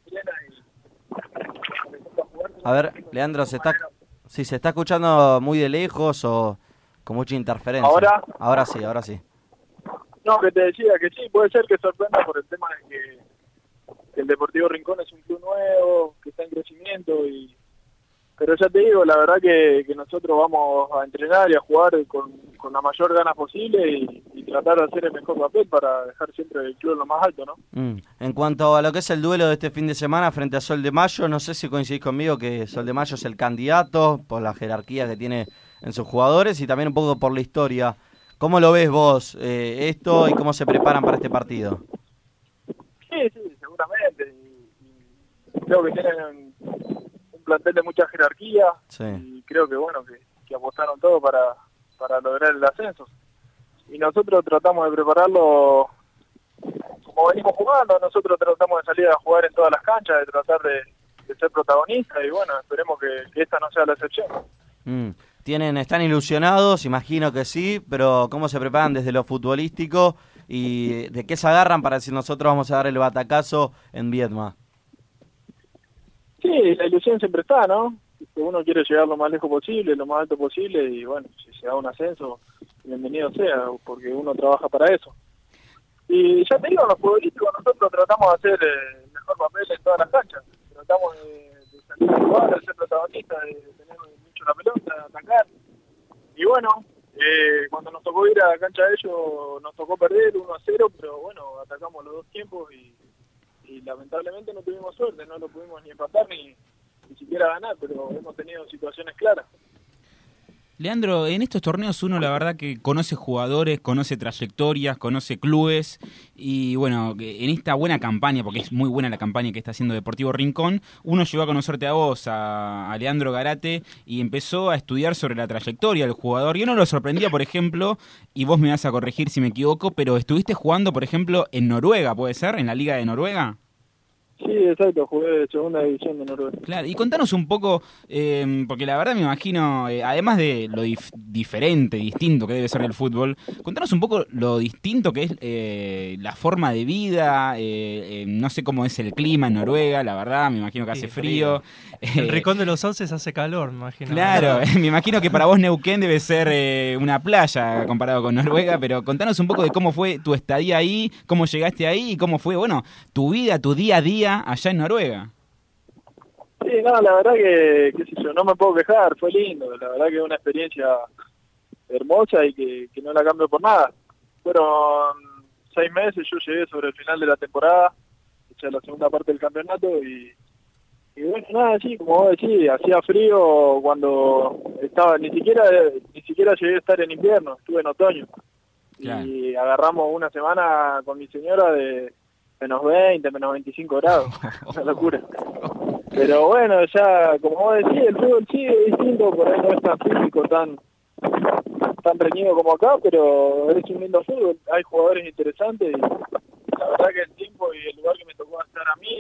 A ver, Leandro, ¿se está, si se está escuchando muy de lejos o Con mucha interferencia. ¿Ahora? Ahora sí, ahora sí. No, que te decía que sí, puede ser que sorprenda por el tema de que, que el Deportivo Rincón es un club nuevo, que está en crecimiento y pero ya te digo, la verdad que, que nosotros vamos a entrenar y a jugar con, con la mayor ganas posible y, y tratar de hacer el mejor papel para dejar siempre el club en lo más alto, ¿no? Mm. En cuanto a lo que es el duelo de este fin de semana frente a Sol de Mayo, no sé si coincidís conmigo que Sol de Mayo es el candidato por la jerarquía que tiene en sus jugadores y también un poco por la historia. ¿Cómo lo ves vos eh, esto y cómo se preparan para este partido? Sí, sí, seguramente. Y, y creo que tienen plantel de mucha jerarquía Sí. y creo que bueno que, que apostaron todo para, para lograr el ascenso. Y nosotros tratamos de prepararlo como venimos jugando, nosotros tratamos de salir a jugar en todas las canchas, de tratar de, de ser protagonistas y bueno, esperemos que, que esta no sea la excepción. Mm. Tienen, están ilusionados, imagino que sí, pero ¿cómo se preparan desde lo futbolístico y de qué se agarran para decir nosotros vamos a dar el batacazo en Vietma? Sí, la ilusión siempre está, ¿no? Uno quiere llegar lo más lejos posible, lo más alto posible y bueno, si se da un ascenso, bienvenido sea, porque uno trabaja para eso. Y ya te digo, los futbolísticos nosotros tratamos de hacer eh, el mejor papel en todas las canchas. Tratamos de, de salir a jugar, de ser protagonistas, de tener mucho la pelota, de atacar. Y bueno, eh, cuando nos tocó ir a la cancha de ellos, nos tocó perder 1 a 0, pero bueno, atacamos los dos tiempos y, y lamentablemente no tuvimos suerte, no lo pudimos ni empatar ni, ni siquiera ganar, pero hemos tenido situaciones claras. Leandro, en estos torneos uno la verdad que conoce jugadores, conoce trayectorias, conoce clubes y bueno, en esta buena campaña, porque es muy buena la campaña que está haciendo Deportivo Rincón, uno llegó a conocerte a vos, a, a Leandro Garate y empezó a estudiar sobre la trayectoria del jugador y uno lo sorprendía, por ejemplo, y vos me vas a corregir si me equivoco, pero estuviste jugando, por ejemplo, en Noruega, ¿puede ser? ¿En la Liga de Noruega? Sí, exacto, jugué de segunda división de Noruega. Claro, y contanos un poco, eh, porque la verdad me imagino, eh, además de lo dif- diferente, distinto que debe ser el fútbol, contanos un poco lo distinto que es eh, la forma de vida, eh, eh, no sé cómo es el clima en Noruega, la verdad, me imagino que hace frío. El Rincón de los Sauces hace calor, me imagino. Claro, me imagino que para vos Neuquén debe ser eh, una playa comparado con Noruega, pero contanos un poco de cómo fue tu estadía ahí, cómo llegaste ahí y cómo fue, bueno, tu vida, tu día a día allá en Noruega. Sí, no, la verdad que, qué sé yo, no me puedo quejar, fue lindo, la verdad que es una experiencia hermosa y que, que no la cambio por nada. Fueron seis meses, yo llegué sobre el final de la temporada, hecha la segunda parte del campeonato y, y bueno, nada, sí, como vos decís, hacía frío cuando estaba, ni siquiera ni siquiera llegué a estar en invierno, estuve en otoño. Y agarramos una semana con mi señora de menos 20, menos 25 grados, una locura. Pero bueno, ya, como vos decís, el fútbol sí es distinto, por ahí no es tan físico, tan tan reñido como acá, pero es un lindo fútbol, hay jugadores interesantes y la verdad que el tiempo y el lugar que me tocó estar a mí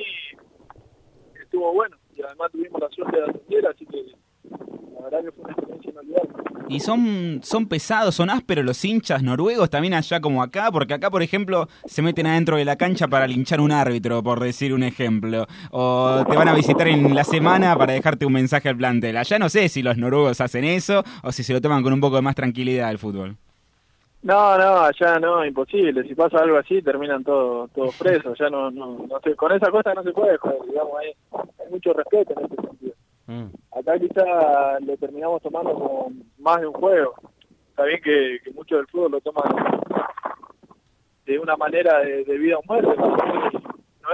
estuvo bueno. Y además tuvimos la suerte de ascender, así que la verdad que fue una experiencia inolvidable. Y son, son pesados, son ásperos los hinchas noruegos también allá como acá, porque acá, por ejemplo, se meten adentro de la cancha para linchar un árbitro, por decir un ejemplo. O te van a visitar en la semana para dejarte un mensaje al plantel. Allá no sé si los noruegos hacen eso o si se lo toman con un poco de más tranquilidad el fútbol. No, no, allá no, imposible. Si pasa algo así, terminan todos todos presos. Ya no, no, no sé, con esa cosa no se puede joder, digamos, hay, hay mucho respeto en ese sentido. Mm. Acá quizá lo terminamos tomando como más de un juego. Está bien que, que muchos del fútbol lo toman de una manera de, de vida o muerte, ¿no?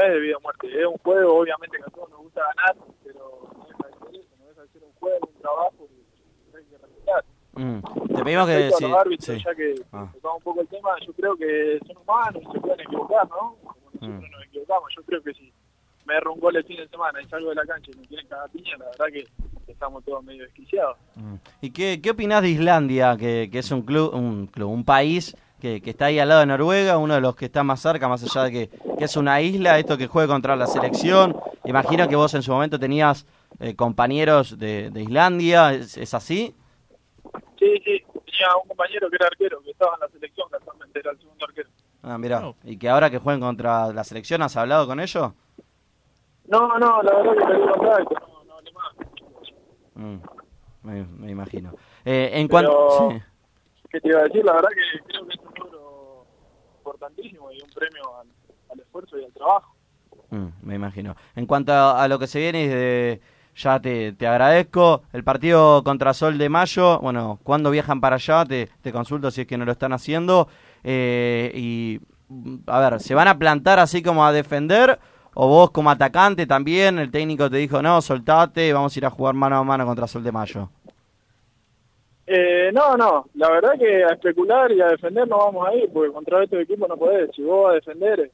es de vida o muerte, es un juego, obviamente que a todos nos gusta ganar, pero no deja de ser eso, no deja de ser un juego, un trabajo y hay que respetar. Mm. Te pedimos que... A sí, los árbitros, sí. ya que Ah. tocamos un poco el tema, yo creo que son humanos y se pueden equivocar, ¿no? Como nosotros nos equivocamos, yo creo que si me erro un gol el fin de semana y salgo de la cancha y me tienen cada piña, la verdad que estamos todos medio desquiciados. Mm. ¿Y qué, qué opinás de Islandia, que, que es un club, un club, un país que, que está ahí al lado de Noruega, uno de los que está más cerca, más allá de que, que es una isla, esto que juega contra la selección? Imagino que vos en su momento tenías eh, compañeros de, de Islandia, ¿es, es así? Sí, sí, tenía un compañero que era arquero, que estaba en la selección, casualmente era el segundo arquero. Ah, mirá. ¿Y que ahora que juegan contra la selección, has hablado con ellos? No, no, la verdad que perdí contacto, no, no hablé más. Mm, me, me imagino. Eh, en cuanto... sí. ¿qué te iba a decir? La verdad que creo que es un logro importantísimo y un premio al, al esfuerzo y al trabajo. Mm, me imagino. En cuanto a, a lo que se viene, de, ya te, te agradezco. El partido contra Sol de Mayo, bueno, ¿cuándo viajan para allá? Te, te consulto si es que no lo están haciendo. Eh, y, a ver, ¿se van a plantar así como a defender? ¿O vos como atacante también? El técnico te dijo, no, soltate, vamos a ir a jugar mano a mano contra Sol de Mayo. Eh, no, no, la verdad que a especular y a defender no vamos a ir, porque contra estos equipos no podés. Si vos vas a defender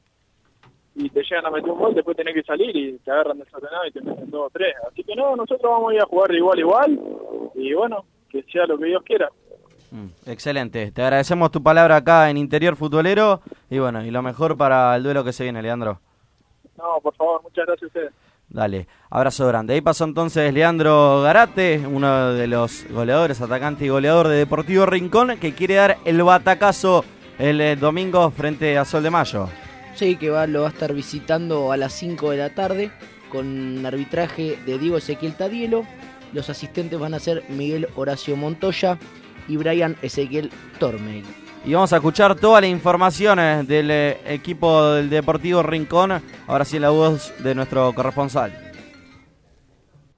y te llegan a meter un gol, después tenés que salir y te agarran desordenado y te meten dos o tres. Así que no, nosotros vamos a ir a jugar igual igual y bueno, que sea lo que Dios quiera. Mm, excelente. Te agradecemos tu palabra acá en Interior Futbolero. Y bueno, y lo mejor para el duelo que se viene, Leandro. No, por favor, muchas gracias a ustedes. Dale, abrazo grande. Ahí pasó entonces Leandro Garate, uno de los goleadores, atacante y goleador de Deportivo Rincón, que quiere dar el batacazo el eh, domingo frente a Sol de Mayo. Sí, que va, lo va a estar visitando a las 5 de la tarde con arbitraje de Diego Ezequiel Tadielo. Los asistentes van a ser Miguel Horacio Montoya y Brian Ezequiel Tormey. Y vamos a escuchar toda la información eh, del eh, equipo del Deportivo Rincón. Ahora sí, la voz de nuestro corresponsal.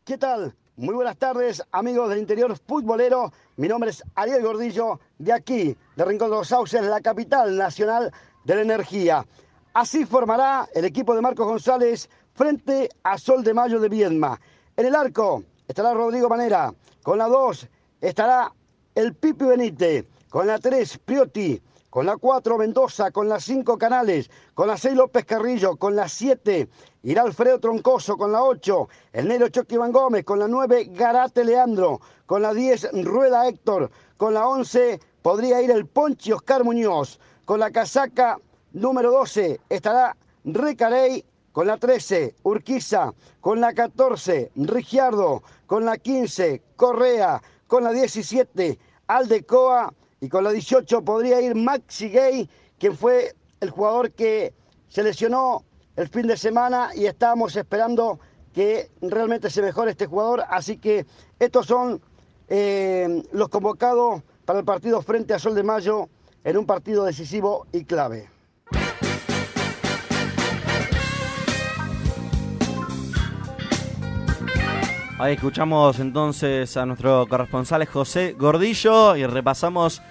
¿Qué tal? Muy buenas tardes, amigos del interior futbolero. Mi nombre es Ariel Gordillo, de aquí, de Rincón de los Sauces, la capital nacional de la energía. Así formará el equipo de Marcos González frente a Sol de Mayo de Viedma. En el arco estará Rodrigo Manera. Con la 2 estará el Pipi Benítez. Con la 3 Priotti. Con la 4 Mendoza. Con la 5 Canales. Con la 6 López Carrillo. Con la 7 irá Alfredo Troncoso. Con la 8 el Negro Chucky Van Gómez. Con la 9 Garate Leandro. Con la 10 Rueda Héctor. Con la 11 podría ir el Ponchi Oscar Muñoz. Con la casaca número 12 estará Recarey. Con la 13, Urquiza. Con la 14, Rigiardo. Con la 15, Correa. Con la 17, Aldecoa. Y con la 18 podría ir Maxi Gay, quien fue el jugador que se lesionó el fin de semana y estábamos esperando que realmente se mejore este jugador. Así que estos son eh, los convocados para el partido frente a Sol de Mayo en un partido decisivo y clave. Ahí escuchamos entonces a nuestro corresponsal José Gordillo y repasamos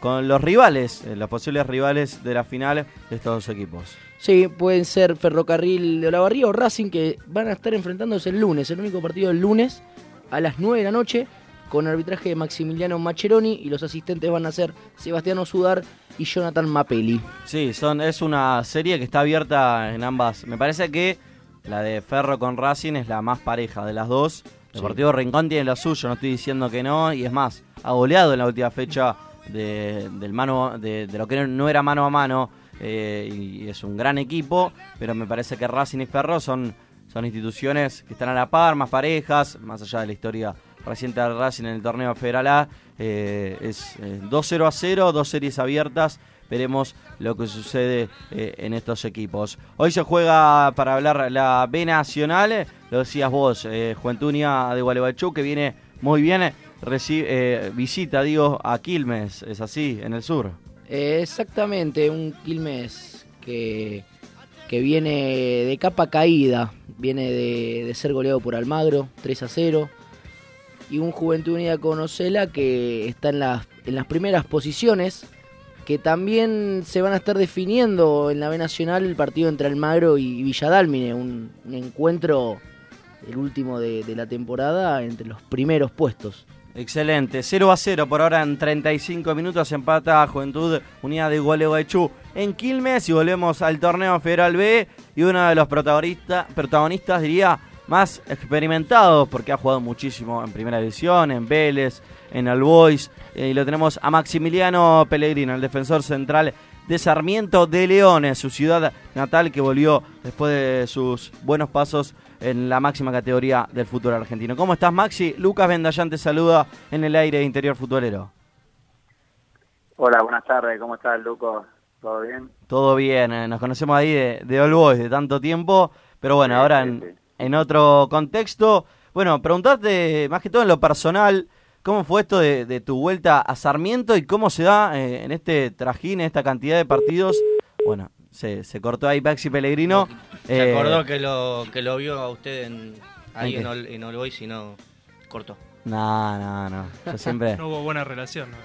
con los rivales, eh, los posibles rivales de la final de estos dos equipos. Sí, pueden ser Ferrocarril de Olavarría o Racing que van a estar enfrentándose el lunes, el único partido del lunes a las 9 de la noche con arbitraje de Maximiliano Macheroni y los asistentes van a ser Sebastián Sudar y Jonathan Mapelli. Sí, son, es una serie que está abierta en ambas. Me parece que la de Ferro con Racing es la más pareja de las dos. El Sí. partido Rincón tiene lo suyo, no estoy diciendo que no, y es más, ha goleado en la última fecha de, del mano, de, de lo que no era mano a mano, eh, y es un gran equipo, pero me parece que Racing y Ferro son, son instituciones que están a la par, más parejas, más allá de la historia reciente del Racing en el torneo Federal A, eh, es eh, 2-0 a 0, dos series abiertas, veremos lo que sucede eh, en estos equipos. Hoy se juega para hablar la B Nacional, eh, lo decías vos, eh, Juventunia de Gualeguaychú, que viene muy bien, eh, reci- eh, visita, digo, a Quilmes, es así, en el sur. Exactamente, un Quilmes que, que viene de capa caída, viene de, de ser goleado por Almagro, 3 a 0, y un Juventud Unida con Ocela que está en las, en las primeras posiciones, que también se van a estar definiendo en la B Nacional el partido entre Almagro y Villadálmine, un, encuentro, el último de la temporada, entre los primeros puestos. Excelente, 0 a 0 por ahora en 35 minutos. Empata Juventud Unida de Gualeguaychú en Quilmes. Y volvemos al torneo Federal B. Y uno de los protagonista- protagonistas diría más experimentados porque ha jugado muchísimo en Primera División, en Vélez, en el Boys. Eh, y lo tenemos a Maximiliano Pellegrino, el defensor central de Sarmiento de Leones, su ciudad natal que volvió después de sus buenos pasos en la máxima categoría del fútbol argentino. ¿Cómo estás, Maxi? Lucas Vendallán te saluda en el aire de Interior Futbolero. Hola, buenas tardes. ¿Cómo estás, Luco? ¿Todo bien? Todo bien, eh, nos conocemos ahí de, de All Boys de tanto tiempo, pero bueno, ahora sí, en, en otro contexto. Bueno, preguntarte más que todo en lo personal, ¿Cómo fue esto de, de tu vuelta a Sarmiento y cómo se da eh, en este trajín, en esta cantidad de partidos? Bueno, se, se cortó ahí Maxi Pellegrino. Se Eh, acordó que lo, que lo vio a usted en, ahí ¿En? Ol- en All Boys y no cortó. No, no, no. Yo siempre. No hubo buena relación, no.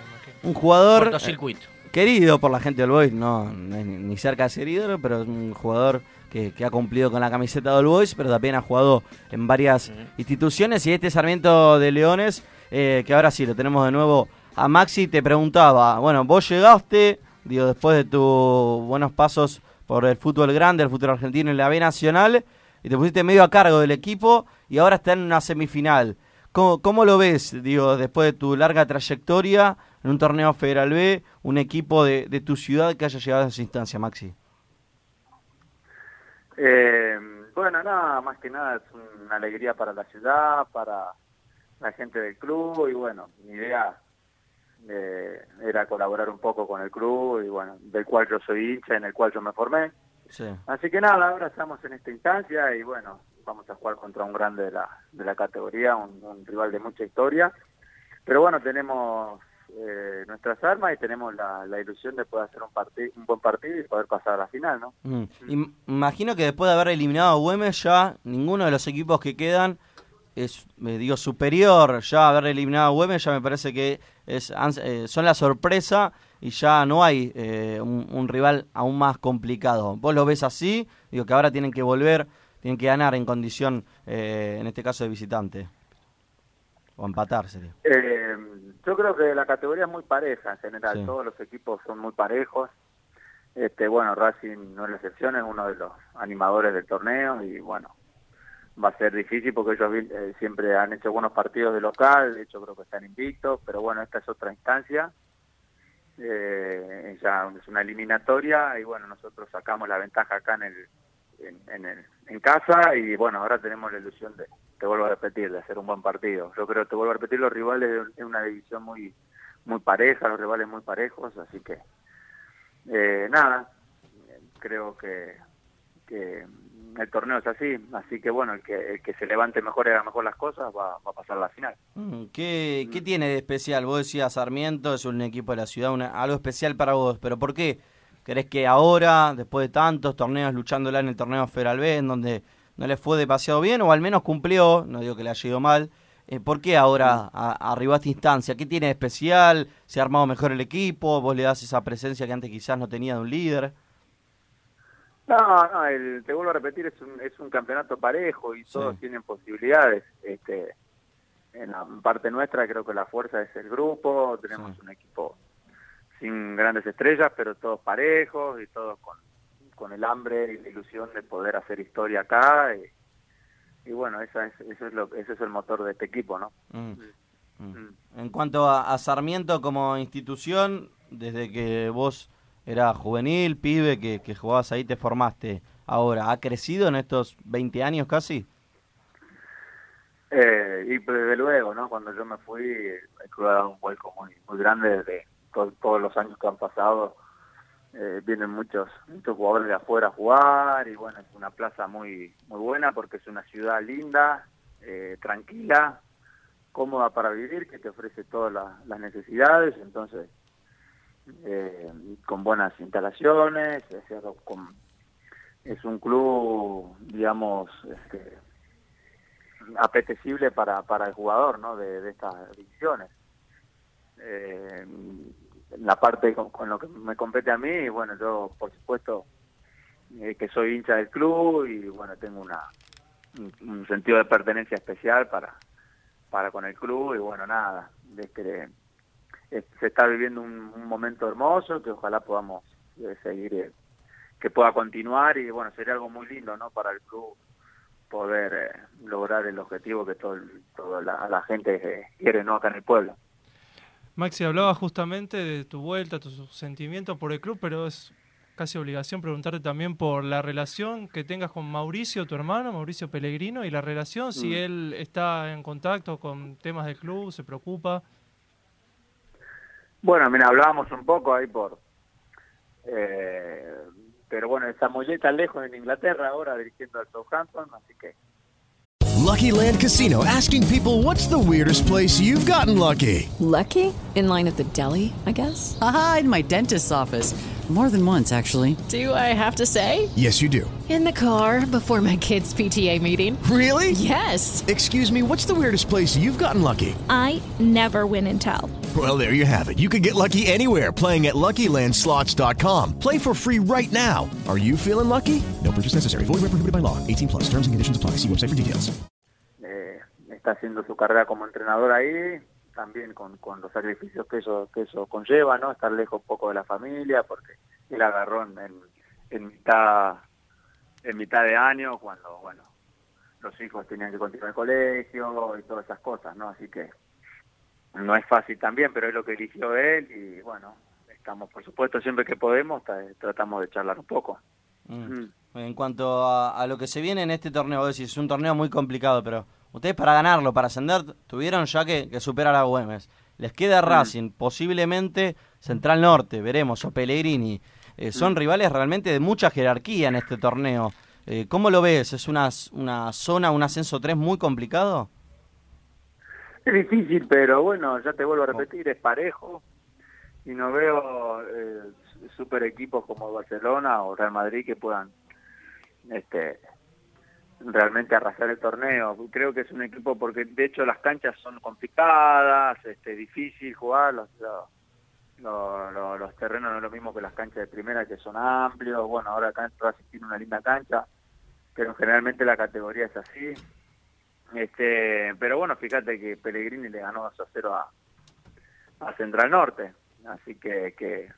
Un jugador. Cortocircuito. eh, querido por la gente del Boys, no, ni ni cerca de ser ídolo, pero es un jugador que, que ha cumplido con la camiseta del Boys, pero también ha jugado en varias instituciones. Y este Sarmiento de Leones, eh, que ahora sí lo tenemos de nuevo a Maxi, te preguntaba: bueno, vos llegaste, digo, después de tus buenos pasos por el fútbol grande, el fútbol argentino en la B Nacional, y te pusiste medio a cargo del equipo y ahora está en una semifinal. ¿Cómo, cómo lo ves, digo, después de tu larga trayectoria en un torneo Federal B, un equipo de, de tu ciudad que haya llegado a esa instancia, Maxi? Eh, bueno, nada, más que nada es una alegría para la ciudad, para la gente del club y bueno, mi idea eh, era colaborar un poco con el club y bueno, del cual yo soy hincha, en el cual yo me formé. Sí. Así que nada, ahora estamos en esta instancia y bueno, vamos a jugar contra un grande de la, de la categoría, un, un rival de mucha historia. Pero bueno, tenemos eh, nuestras armas y tenemos la, la ilusión de poder hacer un, partido un buen partido y poder pasar a la final, ¿no? Mm. Im- Imagino que después de haber eliminado a Güemes, ya ninguno de los equipos que quedan es, me digo, superior. Ya haber eliminado a Güemes ya me parece que es, eh, son la sorpresa y ya no hay eh, un, un rival aún más complicado. ¿Vos lo ves así? Digo que ahora tienen que volver, tienen que ganar en condición, eh, en este caso de visitante. O empatar sería. Eh, yo creo que la categoría es muy pareja en general, Sí. todos los equipos son muy parejos. Este, bueno, Racing no es la excepción, es uno de los animadores del torneo y bueno, va a ser difícil porque ellos eh, siempre han hecho buenos partidos de local, de hecho creo que están invictos, pero bueno, esta es otra instancia. Eh, ya es una eliminatoria y bueno, nosotros sacamos la ventaja acá en el, en, en el, en casa y bueno, ahora tenemos la ilusión de, te vuelvo a repetir, de hacer un buen partido. Yo creo, te vuelvo a repetir, los rivales es una división muy muy pareja, los rivales muy parejos, así que eh, nada, creo que, que el torneo es así, así que bueno, el que, el que se levante mejor y haga mejor las cosas va, va a pasar a la final. Mm, ¿Qué, ¿Qué tiene de especial? Vos decías Sarmiento, es un equipo de la ciudad, una- algo especial para vos, pero ¿por qué? ¿Crees que ahora, después de tantos torneos luchándola en el torneo Federal B, en donde no le fue demasiado bien, o al menos cumplió, no digo que le haya ido mal, eh, ¿por qué ahora a- arribó a esta instancia? ¿Qué tiene de especial? ¿Se ha armado mejor el equipo? ¿Vos le das esa presencia que antes quizás no tenía de un líder? No, no, el, te vuelvo a repetir, es un, es un campeonato parejo y todos tienen posibilidades. Este, en la parte nuestra creo que la fuerza es el grupo, tenemos un equipo sin grandes estrellas, pero todos parejos y todos con, con el hambre y la ilusión de poder hacer historia acá. Y, y bueno, esa es, eso es lo, ese es el motor de este equipo, ¿no? Mm. Mm. En cuanto a, a Sarmiento como institución, desde que vos eras juvenil, pibe, que, que jugabas ahí, te formaste. Ahora, ¿ha crecido en estos 20 años casi? Eh, y pues, desde luego, ¿no? Cuando yo me fui, el club ha dado un vuelco muy, muy grande desde to- todos los años que han pasado. Eh, vienen muchos, muchos jugadores de afuera a jugar y bueno, es una plaza muy, muy buena porque es una ciudad linda, eh, tranquila, cómoda para vivir, que te ofrece todas la- las necesidades, entonces eh, con buenas instalaciones, es, decir, con- es un club, digamos, este, apetecible para, el jugador de, estas divisiones. Eh, la parte con, lo que me compete a mí, bueno, yo por supuesto eh, que soy hincha del club y bueno, tengo una un, sentido de pertenencia especial para para con el club y bueno, nada, de que eh, se está viviendo un, un momento hermoso que ojalá podamos eh, seguir, eh, que pueda continuar y bueno, sería algo muy lindo, ¿no? Para el club poder eh, lograr el objetivo que todo, toda la, la gente quiere, ¿no? Acá en el pueblo. Maxi, hablaba justamente de tu vuelta, tus sentimientos por el club, pero es casi obligación preguntarte también por la relación que tengas con Mauricio, tu hermano, Mauricio Pellegrino, y la relación, si Mm. él está en contacto con temas del club, se preocupa. Bueno, mira, hablábamos un poco ahí por... eh, pero bueno, está muy tan lejos en Inglaterra ahora dirigiendo al Southampton, así que Lucky Land Casino asking people what's the weirdest place you've gotten lucky? Lucky? In line at the deli, I guess? Aha, in my dentist's office. More than once, actually. Do I have to say? Yes, you do. In the car before my kids' PTA meeting. Really? Yes. Excuse me, what's the weirdest place you've gotten lucky? I never win and tell. Well, there you have it. You can get lucky anywhere playing at LuckyLandSlots.com. Play for free right now. Are you feeling lucky? No purchase necessary. Void where prohibited by law. 18 plus. Terms and conditions apply. See website for details. Está haciendo su carrera como entrenador ahí, también con, con los sacrificios que eso que eso conlleva, ¿no? Estar lejos un poco de la familia, porque él agarró en, en, en mitad en mitad de año cuando, bueno, los hijos tenían que continuar el colegio y todas esas cosas, ¿no? Así que no es fácil también, pero es lo que eligió él y bueno, estamos por supuesto siempre que podemos ta- tratamos de charlar un poco. Mm. En cuanto a, a lo que se viene en este torneo, vos decís, es un torneo muy complicado, pero ustedes para ganarlo, para ascender, tuvieron ya que, que superar a Güemes. Les queda Racing, posiblemente Central Norte, veremos, o Pellegrini. Eh, son Mm. rivales realmente de mucha jerarquía en este torneo. Eh, ¿Cómo lo ves? ¿Es una, una zona, un ascenso 3 muy complicado? Es difícil, pero bueno, ya te vuelvo a repetir, es parejo y no veo eh, super equipos como Barcelona o Real Madrid que puedan este realmente arrasar el torneo. Creo que es un equipo porque de hecho las canchas son complicadas, este difícil jugar, los, los, los- los- los terrenos no es lo mismo que las canchas de primera que son amplios. Bueno, ahora acá en Racing tiene una linda cancha, pero generalmente la categoría es así. Este, pero bueno, fíjate que Pellegrini le ganó 2 a 0 a, a Central Norte, así que que,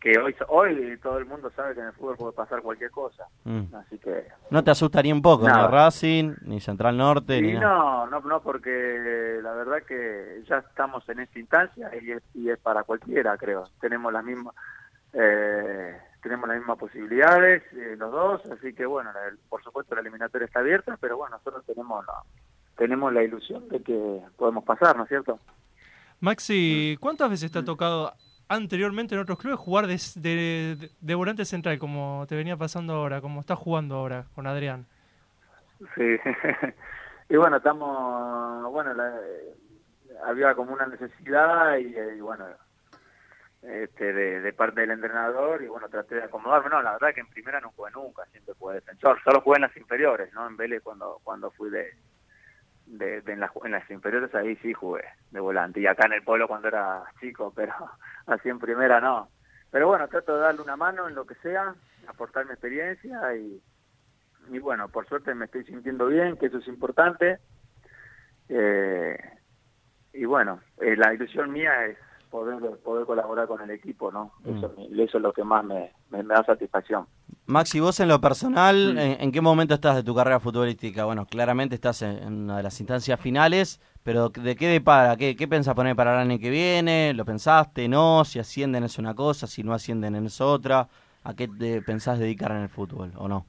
que hoy hoy todo el mundo sabe que en el fútbol puede pasar cualquier cosa, Mm. así que ¿No te asustaría un poco, Nada. ni Racing, ni Central Norte, ni nada? no, no, no, porque la verdad que ya estamos en esta instancia y es, y es para cualquiera, creo. Tenemos las mismas, eh, tenemos las mismas posibilidades eh, los dos, así que bueno, la- por supuesto la eliminatoria está abierta, pero bueno, nosotros tenemos la, tenemos la ilusión de que podemos pasar, ¿no es cierto? Maxi, ¿cuántas veces te ha tocado anteriormente en otros clubes jugar de, de, volante central, como te venía pasando ahora, como estás jugando ahora con Adrián? Sí, y bueno, estamos, bueno, la- había como una necesidad y, y bueno, este, de, parte del entrenador y bueno, traté de acomodarme. No, la verdad que en primera no jugué nunca, siempre jugué defensor, solo jugué en las inferiores, ¿no? En Vélez cuando cuando fui de, de, de en, las, en las inferiores ahí sí jugué de volante y acá en el pueblo cuando era chico, pero así en primera no. Pero bueno, trato de darle una mano en lo que sea, aportar mi experiencia y, y bueno, por suerte me estoy sintiendo bien, que eso es importante. Eh, y bueno, eh, la ilusión mía es poder poder colaborar con el equipo, ¿no? Eso, me- eso es lo que más me, me, me da satisfacción. Maxi, vos en lo personal, Mm. ¿en, en qué momento estás de tu carrera futbolística? Bueno, claramente estás en, en una de las instancias finales, pero ¿de qué depara? ¿Qué, qué pensás poner para el año que viene? ¿Lo pensaste? ¿No? Si ascienden es una cosa, si no ascienden es otra. ¿A qué te pensás dedicar en el fútbol o no?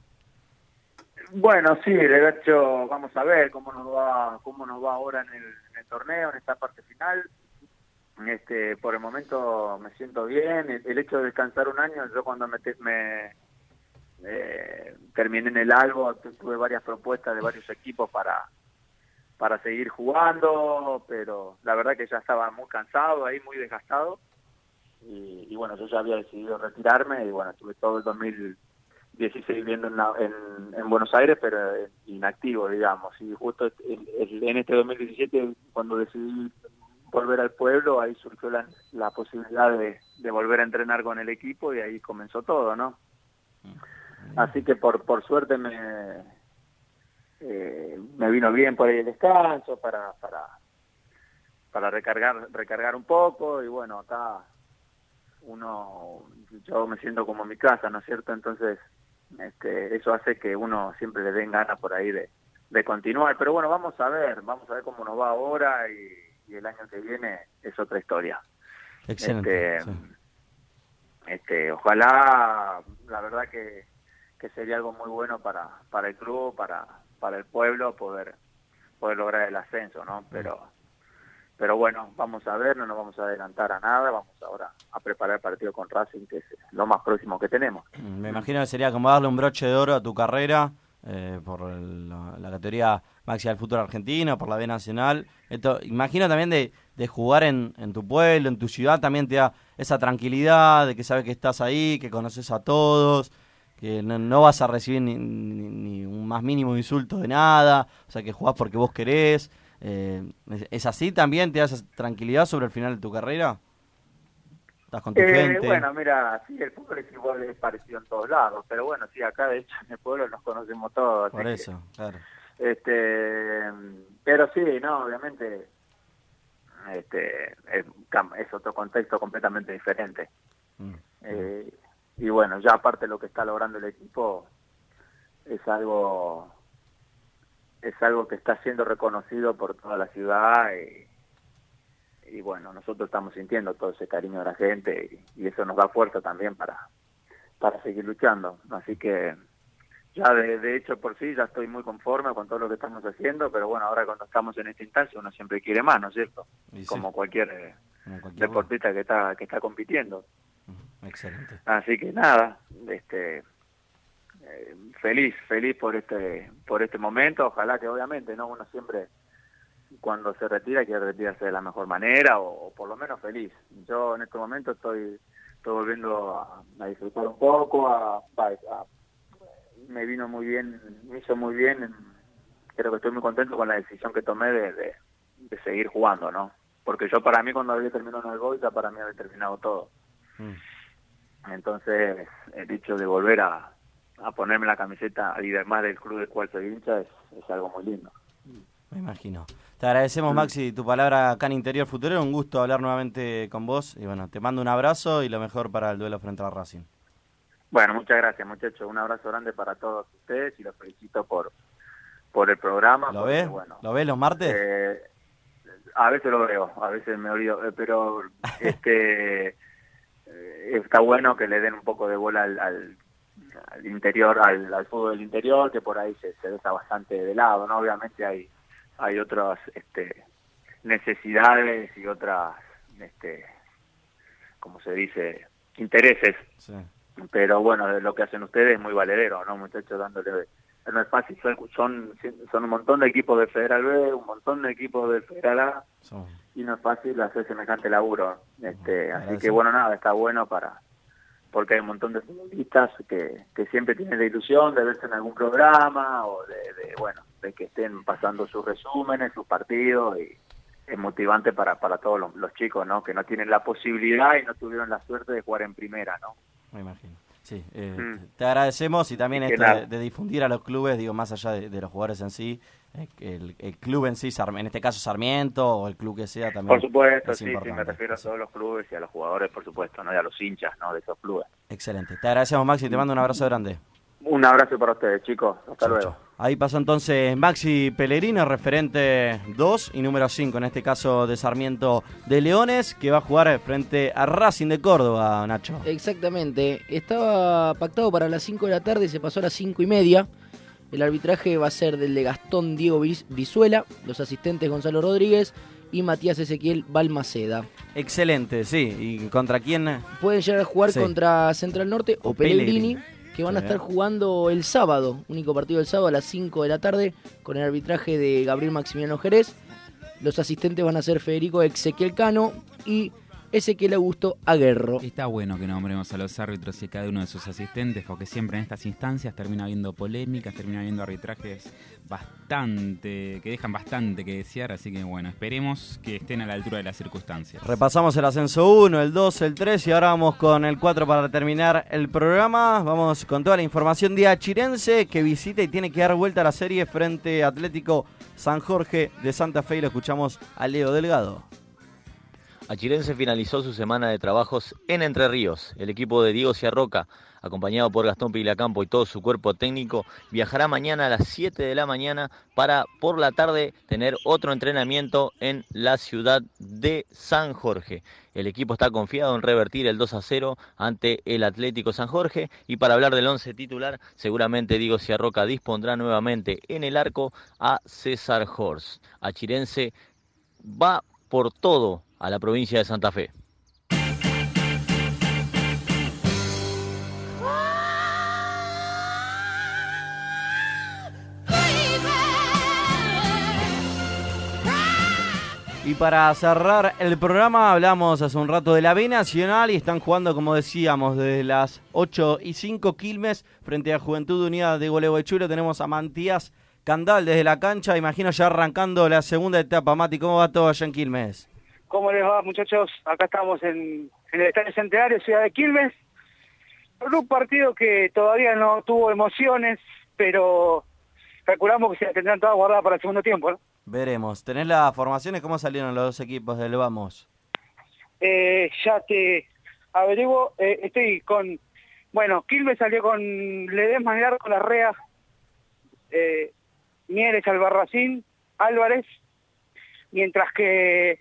Bueno, sí, de hecho, vamos a ver cómo nos va, cómo nos va ahora en el, en el torneo, en esta parte final. Este, por el momento me siento bien. El, el hecho de descansar un año, yo cuando me, eh, terminé en el Albo, tu- tuve varias propuestas de varios equipos para para seguir jugando, pero la verdad que ya estaba muy cansado ahí, muy desgastado. Y, y bueno, yo ya había decidido retirarme y bueno, estuve todo el 2016 viviendo en, en, en Buenos Aires, pero inactivo, digamos. Y justo en, en este 2017, cuando decidí volver al pueblo, ahí surgió la, la posibilidad de, de volver a entrenar con el equipo y ahí comenzó todo, ¿no? Así que por, por suerte me, eh, me vino bien por ahí el descanso para, para, para recargar, recargar un poco y bueno, acá uno, yo me siento como en mi casa, ¿no es cierto? Entonces, este, eso hace que uno siempre le den ganas por ahí de, de continuar. Pero bueno, vamos a ver, vamos a ver cómo nos va ahora y, y el año que viene es otra historia. Excelente. Este, este, ojalá, la verdad que, que sería algo muy bueno para, para el club, para, para el pueblo poder, poder lograr el ascenso, ¿no? Pero, pero bueno, vamos a ver, no nos vamos a adelantar a nada, vamos ahora a preparar el partido con Racing, que es lo más próximo que tenemos. Me imagino que sería como darle un broche de oro a tu carrera eh, por el- la categoría Maxi al fútbol argentino, por la B Nacional. Esto, imagino también de, de jugar en, en tu pueblo, en tu ciudad, también te da esa tranquilidad de que sabes que estás ahí, que conoces a todos, que no, no vas a recibir ni, ni- ni un más mínimo insulto de nada, o sea, que jugás porque vos querés. Eh, ¿es- ¿Es así también? ¿Te da esa tranquilidad sobre el final de tu carrera? ¿Estás con tu Eh, gente? Bueno, mira, sí, el fútbol es igual, es parecido en todos lados, pero bueno, sí, acá de hecho en el pueblo nos conocemos todos. Por que, eso, claro. Este, pero sí, no, obviamente, este, es, otro contexto completamente diferente. Mm. Eh, y bueno, ya aparte lo que está logrando el equipo es algo es algo que está siendo reconocido por toda la ciudad y, y bueno, nosotros estamos sintiendo todo ese cariño de la gente y, y eso nos da fuerza también para, para seguir luchando. Así que ya de, de hecho por sí ya estoy muy conforme con todo lo que estamos haciendo, pero bueno, ahora cuando estamos en esta instancia uno siempre quiere más, ¿no es cierto? Sí. Como cualquier eh, Como cualquier deportista que está que está compitiendo. Excelente. Así que nada, este eh, feliz, feliz por este por este momento, ojalá que obviamente no uno siempre cuando se retira quiere retirarse de la mejor manera o, o por lo menos feliz. Yo en este momento estoy estoy volviendo a, a disfrutar un poco, a, a- a- me vino muy bien, me hizo muy bien, creo que estoy muy contento con la decisión que tomé de, de, de seguir jugando, ¿no? Porque yo para mí cuando había terminado en el gol ya para mí había terminado todo. Entonces, el hecho de volver a, a ponerme la camiseta y además del club del cual soy hincha es, es algo muy lindo. Me imagino. Te agradecemos, Maxi, tu palabra acá en Interior Futuro. Un gusto hablar nuevamente con vos. Y bueno, te mando un abrazo y lo mejor para el duelo frente a Racing. Bueno, muchas gracias muchachos, un abrazo grande para todos ustedes y los felicito por por el programa. ¿Lo ves? Bueno, ¿Lo ves los martes? eh, a veces lo veo, a veces me olvido, eh, pero este eh, está bueno que le den un poco de bola al, al, al interior, al, al fútbol del interior, que por ahí se, se deja bastante de lado, ¿no? Obviamente hay hay otras este, necesidades y otras, este, como se dice, intereses Sí. Pero bueno, lo que hacen ustedes es muy valedero, ¿no, muchachos? Dándole, no es fácil, son, son, son un montón de equipos de Federal B, un montón de equipos de Federal A, Son- y no es fácil hacer semejante laburo. Este, así gracias. que bueno, nada, está bueno para porque hay un montón de futbolistas que, que siempre tienen la ilusión de verse en algún programa o de, de, bueno, de que estén pasando sus resúmenes, sus partidos y es motivante para, para todos los, los chicos, ¿no? Que no tienen la posibilidad y no tuvieron la suerte de jugar en primera, ¿no? Me imagino. Sí, eh, Mm. te agradecemos y también esto de, de difundir a los clubes, digo, más allá de, de los jugadores en sí, eh, el, el club en sí, en este caso Sarmiento o el club que sea también. Por supuesto, es sí, sí, me refiero a todos los clubes y a los jugadores, por supuesto, ¿no? Y a los hinchas, ¿no? De esos clubes. Excelente. Te agradecemos, Maxi, te mando un abrazo grande. Un abrazo para ustedes, chicos. Hasta luego. Ahí pasó entonces Maxi Pellegrino, referente 2 y número 5, en este caso de Sarmiento de Leones, que va a jugar frente a Racing de Córdoba, Nacho. Exactamente. Estaba pactado para las 5 de la tarde y se pasó a las 5 y media. El arbitraje va a ser del de Gastón Diego Vizuela, los asistentes Gonzalo Rodríguez y Matías Ezequiel Balmaceda. Excelente, sí. ¿Y contra quién? Pueden llegar a jugar Sí. contra Central Norte o, O Pellegrini, Pellegrini. Que van a estar jugando el sábado, único partido del sábado a las 5 de la tarde, con el arbitraje de Gabriel Maximiliano Jerez. Los asistentes van a ser Federico Ezequiel Cano y Ezequiel Augusto Aguerro. Está bueno que nombremos a los árbitros y a cada uno de sus asistentes, porque siempre en estas instancias termina habiendo polémicas, termina habiendo arbitrajes bastante, que dejan bastante que desear, así que bueno, esperemos que estén a la altura de las circunstancias. Repasamos el ascenso 1, el 2, el 3 y ahora vamos con el 4 para terminar el programa. Vamos con toda la información de Achirense que visita y tiene que dar vuelta a la serie frente a Atlético San Jorge de Santa Fe y lo escuchamos a Leo Delgado. Achirense finalizó su semana de trabajos en Entre Ríos. El equipo de Diego Ciarroca, acompañado por Gastón Pilacampo y todo su cuerpo técnico, viajará mañana a las 7 de la mañana para por la tarde tener otro entrenamiento en la ciudad de San Jorge. El equipo está confiado en revertir el 2 a 0 ante el Atlético San Jorge y para hablar del 11 titular, seguramente Diego Ciarroca dispondrá nuevamente en el arco a César Horst. Achirense va por todo a la provincia de Santa Fe. Y para cerrar el programa hablamos hace un rato de la B Nacional y están jugando, como decíamos, desde las 8 y 5 Quilmes frente a Juventud Unida de Gualeguaychú. Tenemos a Mantías Candal desde la cancha. Imagino ya arrancando la segunda etapa. Mati, ¿cómo va todo allá en Quilmes? ¿Cómo les va, muchachos? Acá estamos en, en el Estadio Centenario, Ciudad de Quilmes. Un partido que todavía no tuvo emociones, pero calculamos que se tendrán todas guardadas para el segundo tiempo, ¿no? Veremos. ¿Tenés las formaciones? ¿Cómo salieron los dos equipos del Vamos? Eh, ya te averiguo. Eh, estoy con... Bueno, Quilmes salió con Ledesma en el arco, Larrea, eh, Mieres, Albarracín, Álvarez, mientras que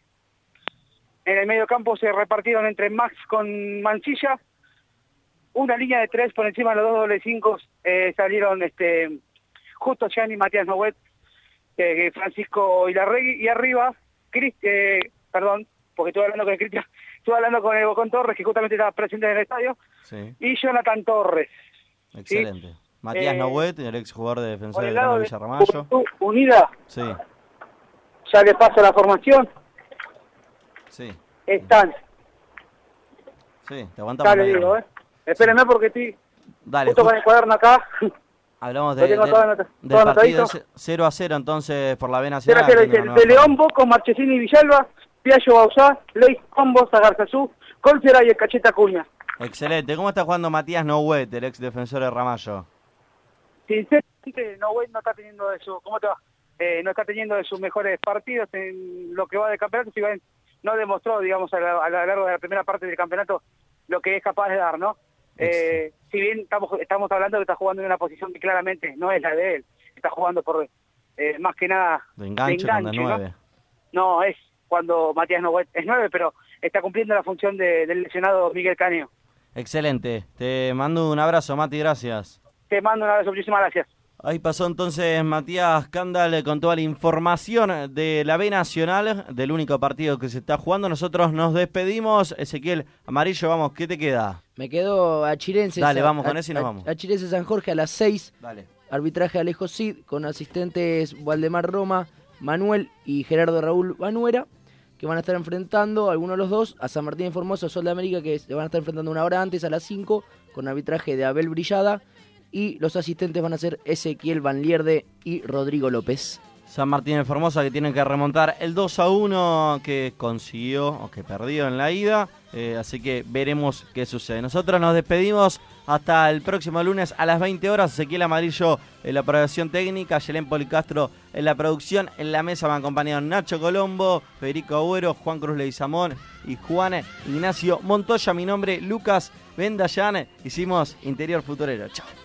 en el medio campo se repartieron entre Max con Mancilla, una línea de tres por encima de los dos doble cinco eh, salieron este justo Gianni, Matías Noguet, eh, Francisco Ilarregui y arriba, Crist, eh, perdón, porque estuve hablando con Cristian, estuve hablando con el Bocón Torres, que justamente estaba presente en el estadio, Sí. y Jonathan Torres. Excelente. Matías Eh, Noguet, el ex jugador de defensor del Tano de Villarramayo. Unida, Sí, ya le paso la formación, sí, están, sí. Te aguantamos. ya le Mariano. digo, ¿eh? Espérenme porque estoy Dale, justo ju- con el cuaderno acá. hablamos de, de- anota- del partido anotadito. 0 a 0 entonces por la B Cero a cero, dice, de León, Boco, Marchesini, Villalba, Piaggio, Bausá, Leis, Combos, Agarzazú, Colfiera y el Cacheta Cuña. Excelente. ¿Cómo está jugando Matías Noguet, el ex defensor de Ramallo? Sinceramente, no, no está teniendo de su, ¿cómo te va? Eh, no está teniendo de sus mejores partidos en lo que va del campeonato, si bien no demostró, digamos, a, la- a lo largo de la primera parte del campeonato lo que es capaz de dar, ¿no? Eh, si bien estamos, estamos hablando de que está jugando en una posición que claramente no es la de él, está jugando por eh, más que nada De enganche, ¿no? 9. No, es cuando Matías Noguet es nueve, pero está cumpliendo la función de- del lesionado Miguel Caneo. Excelente. Te mando un abrazo, Mati, gracias. Te mando un abrazo, muchísimas gracias. Ahí pasó entonces Matías Cándal con toda la información de la B Nacional, del único partido que se está jugando. Nosotros nos despedimos. Ezequiel Amarillo, vamos, ¿qué te queda? Me quedo a Chirense. Dale, a- vamos con ese y nos a- vamos. A Chirense San Jorge a las 6. Dale. Arbitraje Alejo Cid con asistentes Waldemar Roma, Manuel y Gerardo Raúl Banuera, que van a estar enfrentando, algunos de los dos, a San Martín de Formosa, Sol de América, que se van a estar enfrentando una hora antes, a las 5, con arbitraje de Abel Brillada. Y los asistentes van a ser Ezequiel Van Lierde y Rodrigo López. San Martín de Formosa que tienen que remontar el 2 a 1 que consiguió o que perdió en la ida. Eh, así que veremos qué sucede. Nosotros nos despedimos hasta el próximo lunes a las 20 horas. Ezequiel Amarillo en la producción técnica, Yelén Policastro en la producción. En la mesa me acompañaron Nacho Colombo, Federico Agüero, Juan Cruz Leizamón y Juan Ignacio Montoya. Mi nombre Lucas Bendayán. Hicimos Interior Futurero. Chao.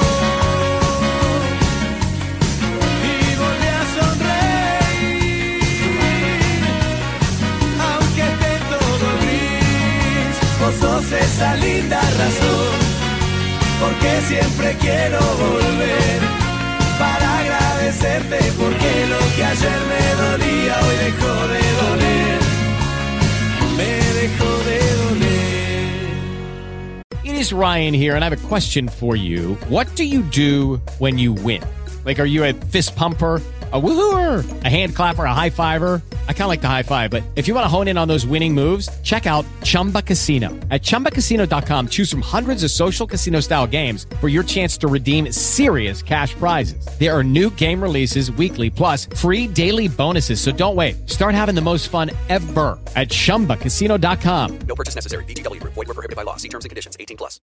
sos esa linda razón porque siempre quiero volver para agradecerte porque lo que ayer me dolía hoy dejó de doler me dejó de doler It is Ryan here, and I have a question for you. What do you do when you win? Like, are you a fist pumper? A woohooer, a hand clapper, a high fiver. I kind of like the high five, but if you want to hone in on those winning moves, check out Chumba Casino. At chumbacasino.com, choose from hundreds of social casino style games for your chance to redeem serious cash prizes. There are new game releases weekly, plus free daily bonuses. So don't wait. Start having the most fun ever at chumbacasino.com. No purchase necessary. Group. Void were prohibited by law. See terms and conditions. 18 plus.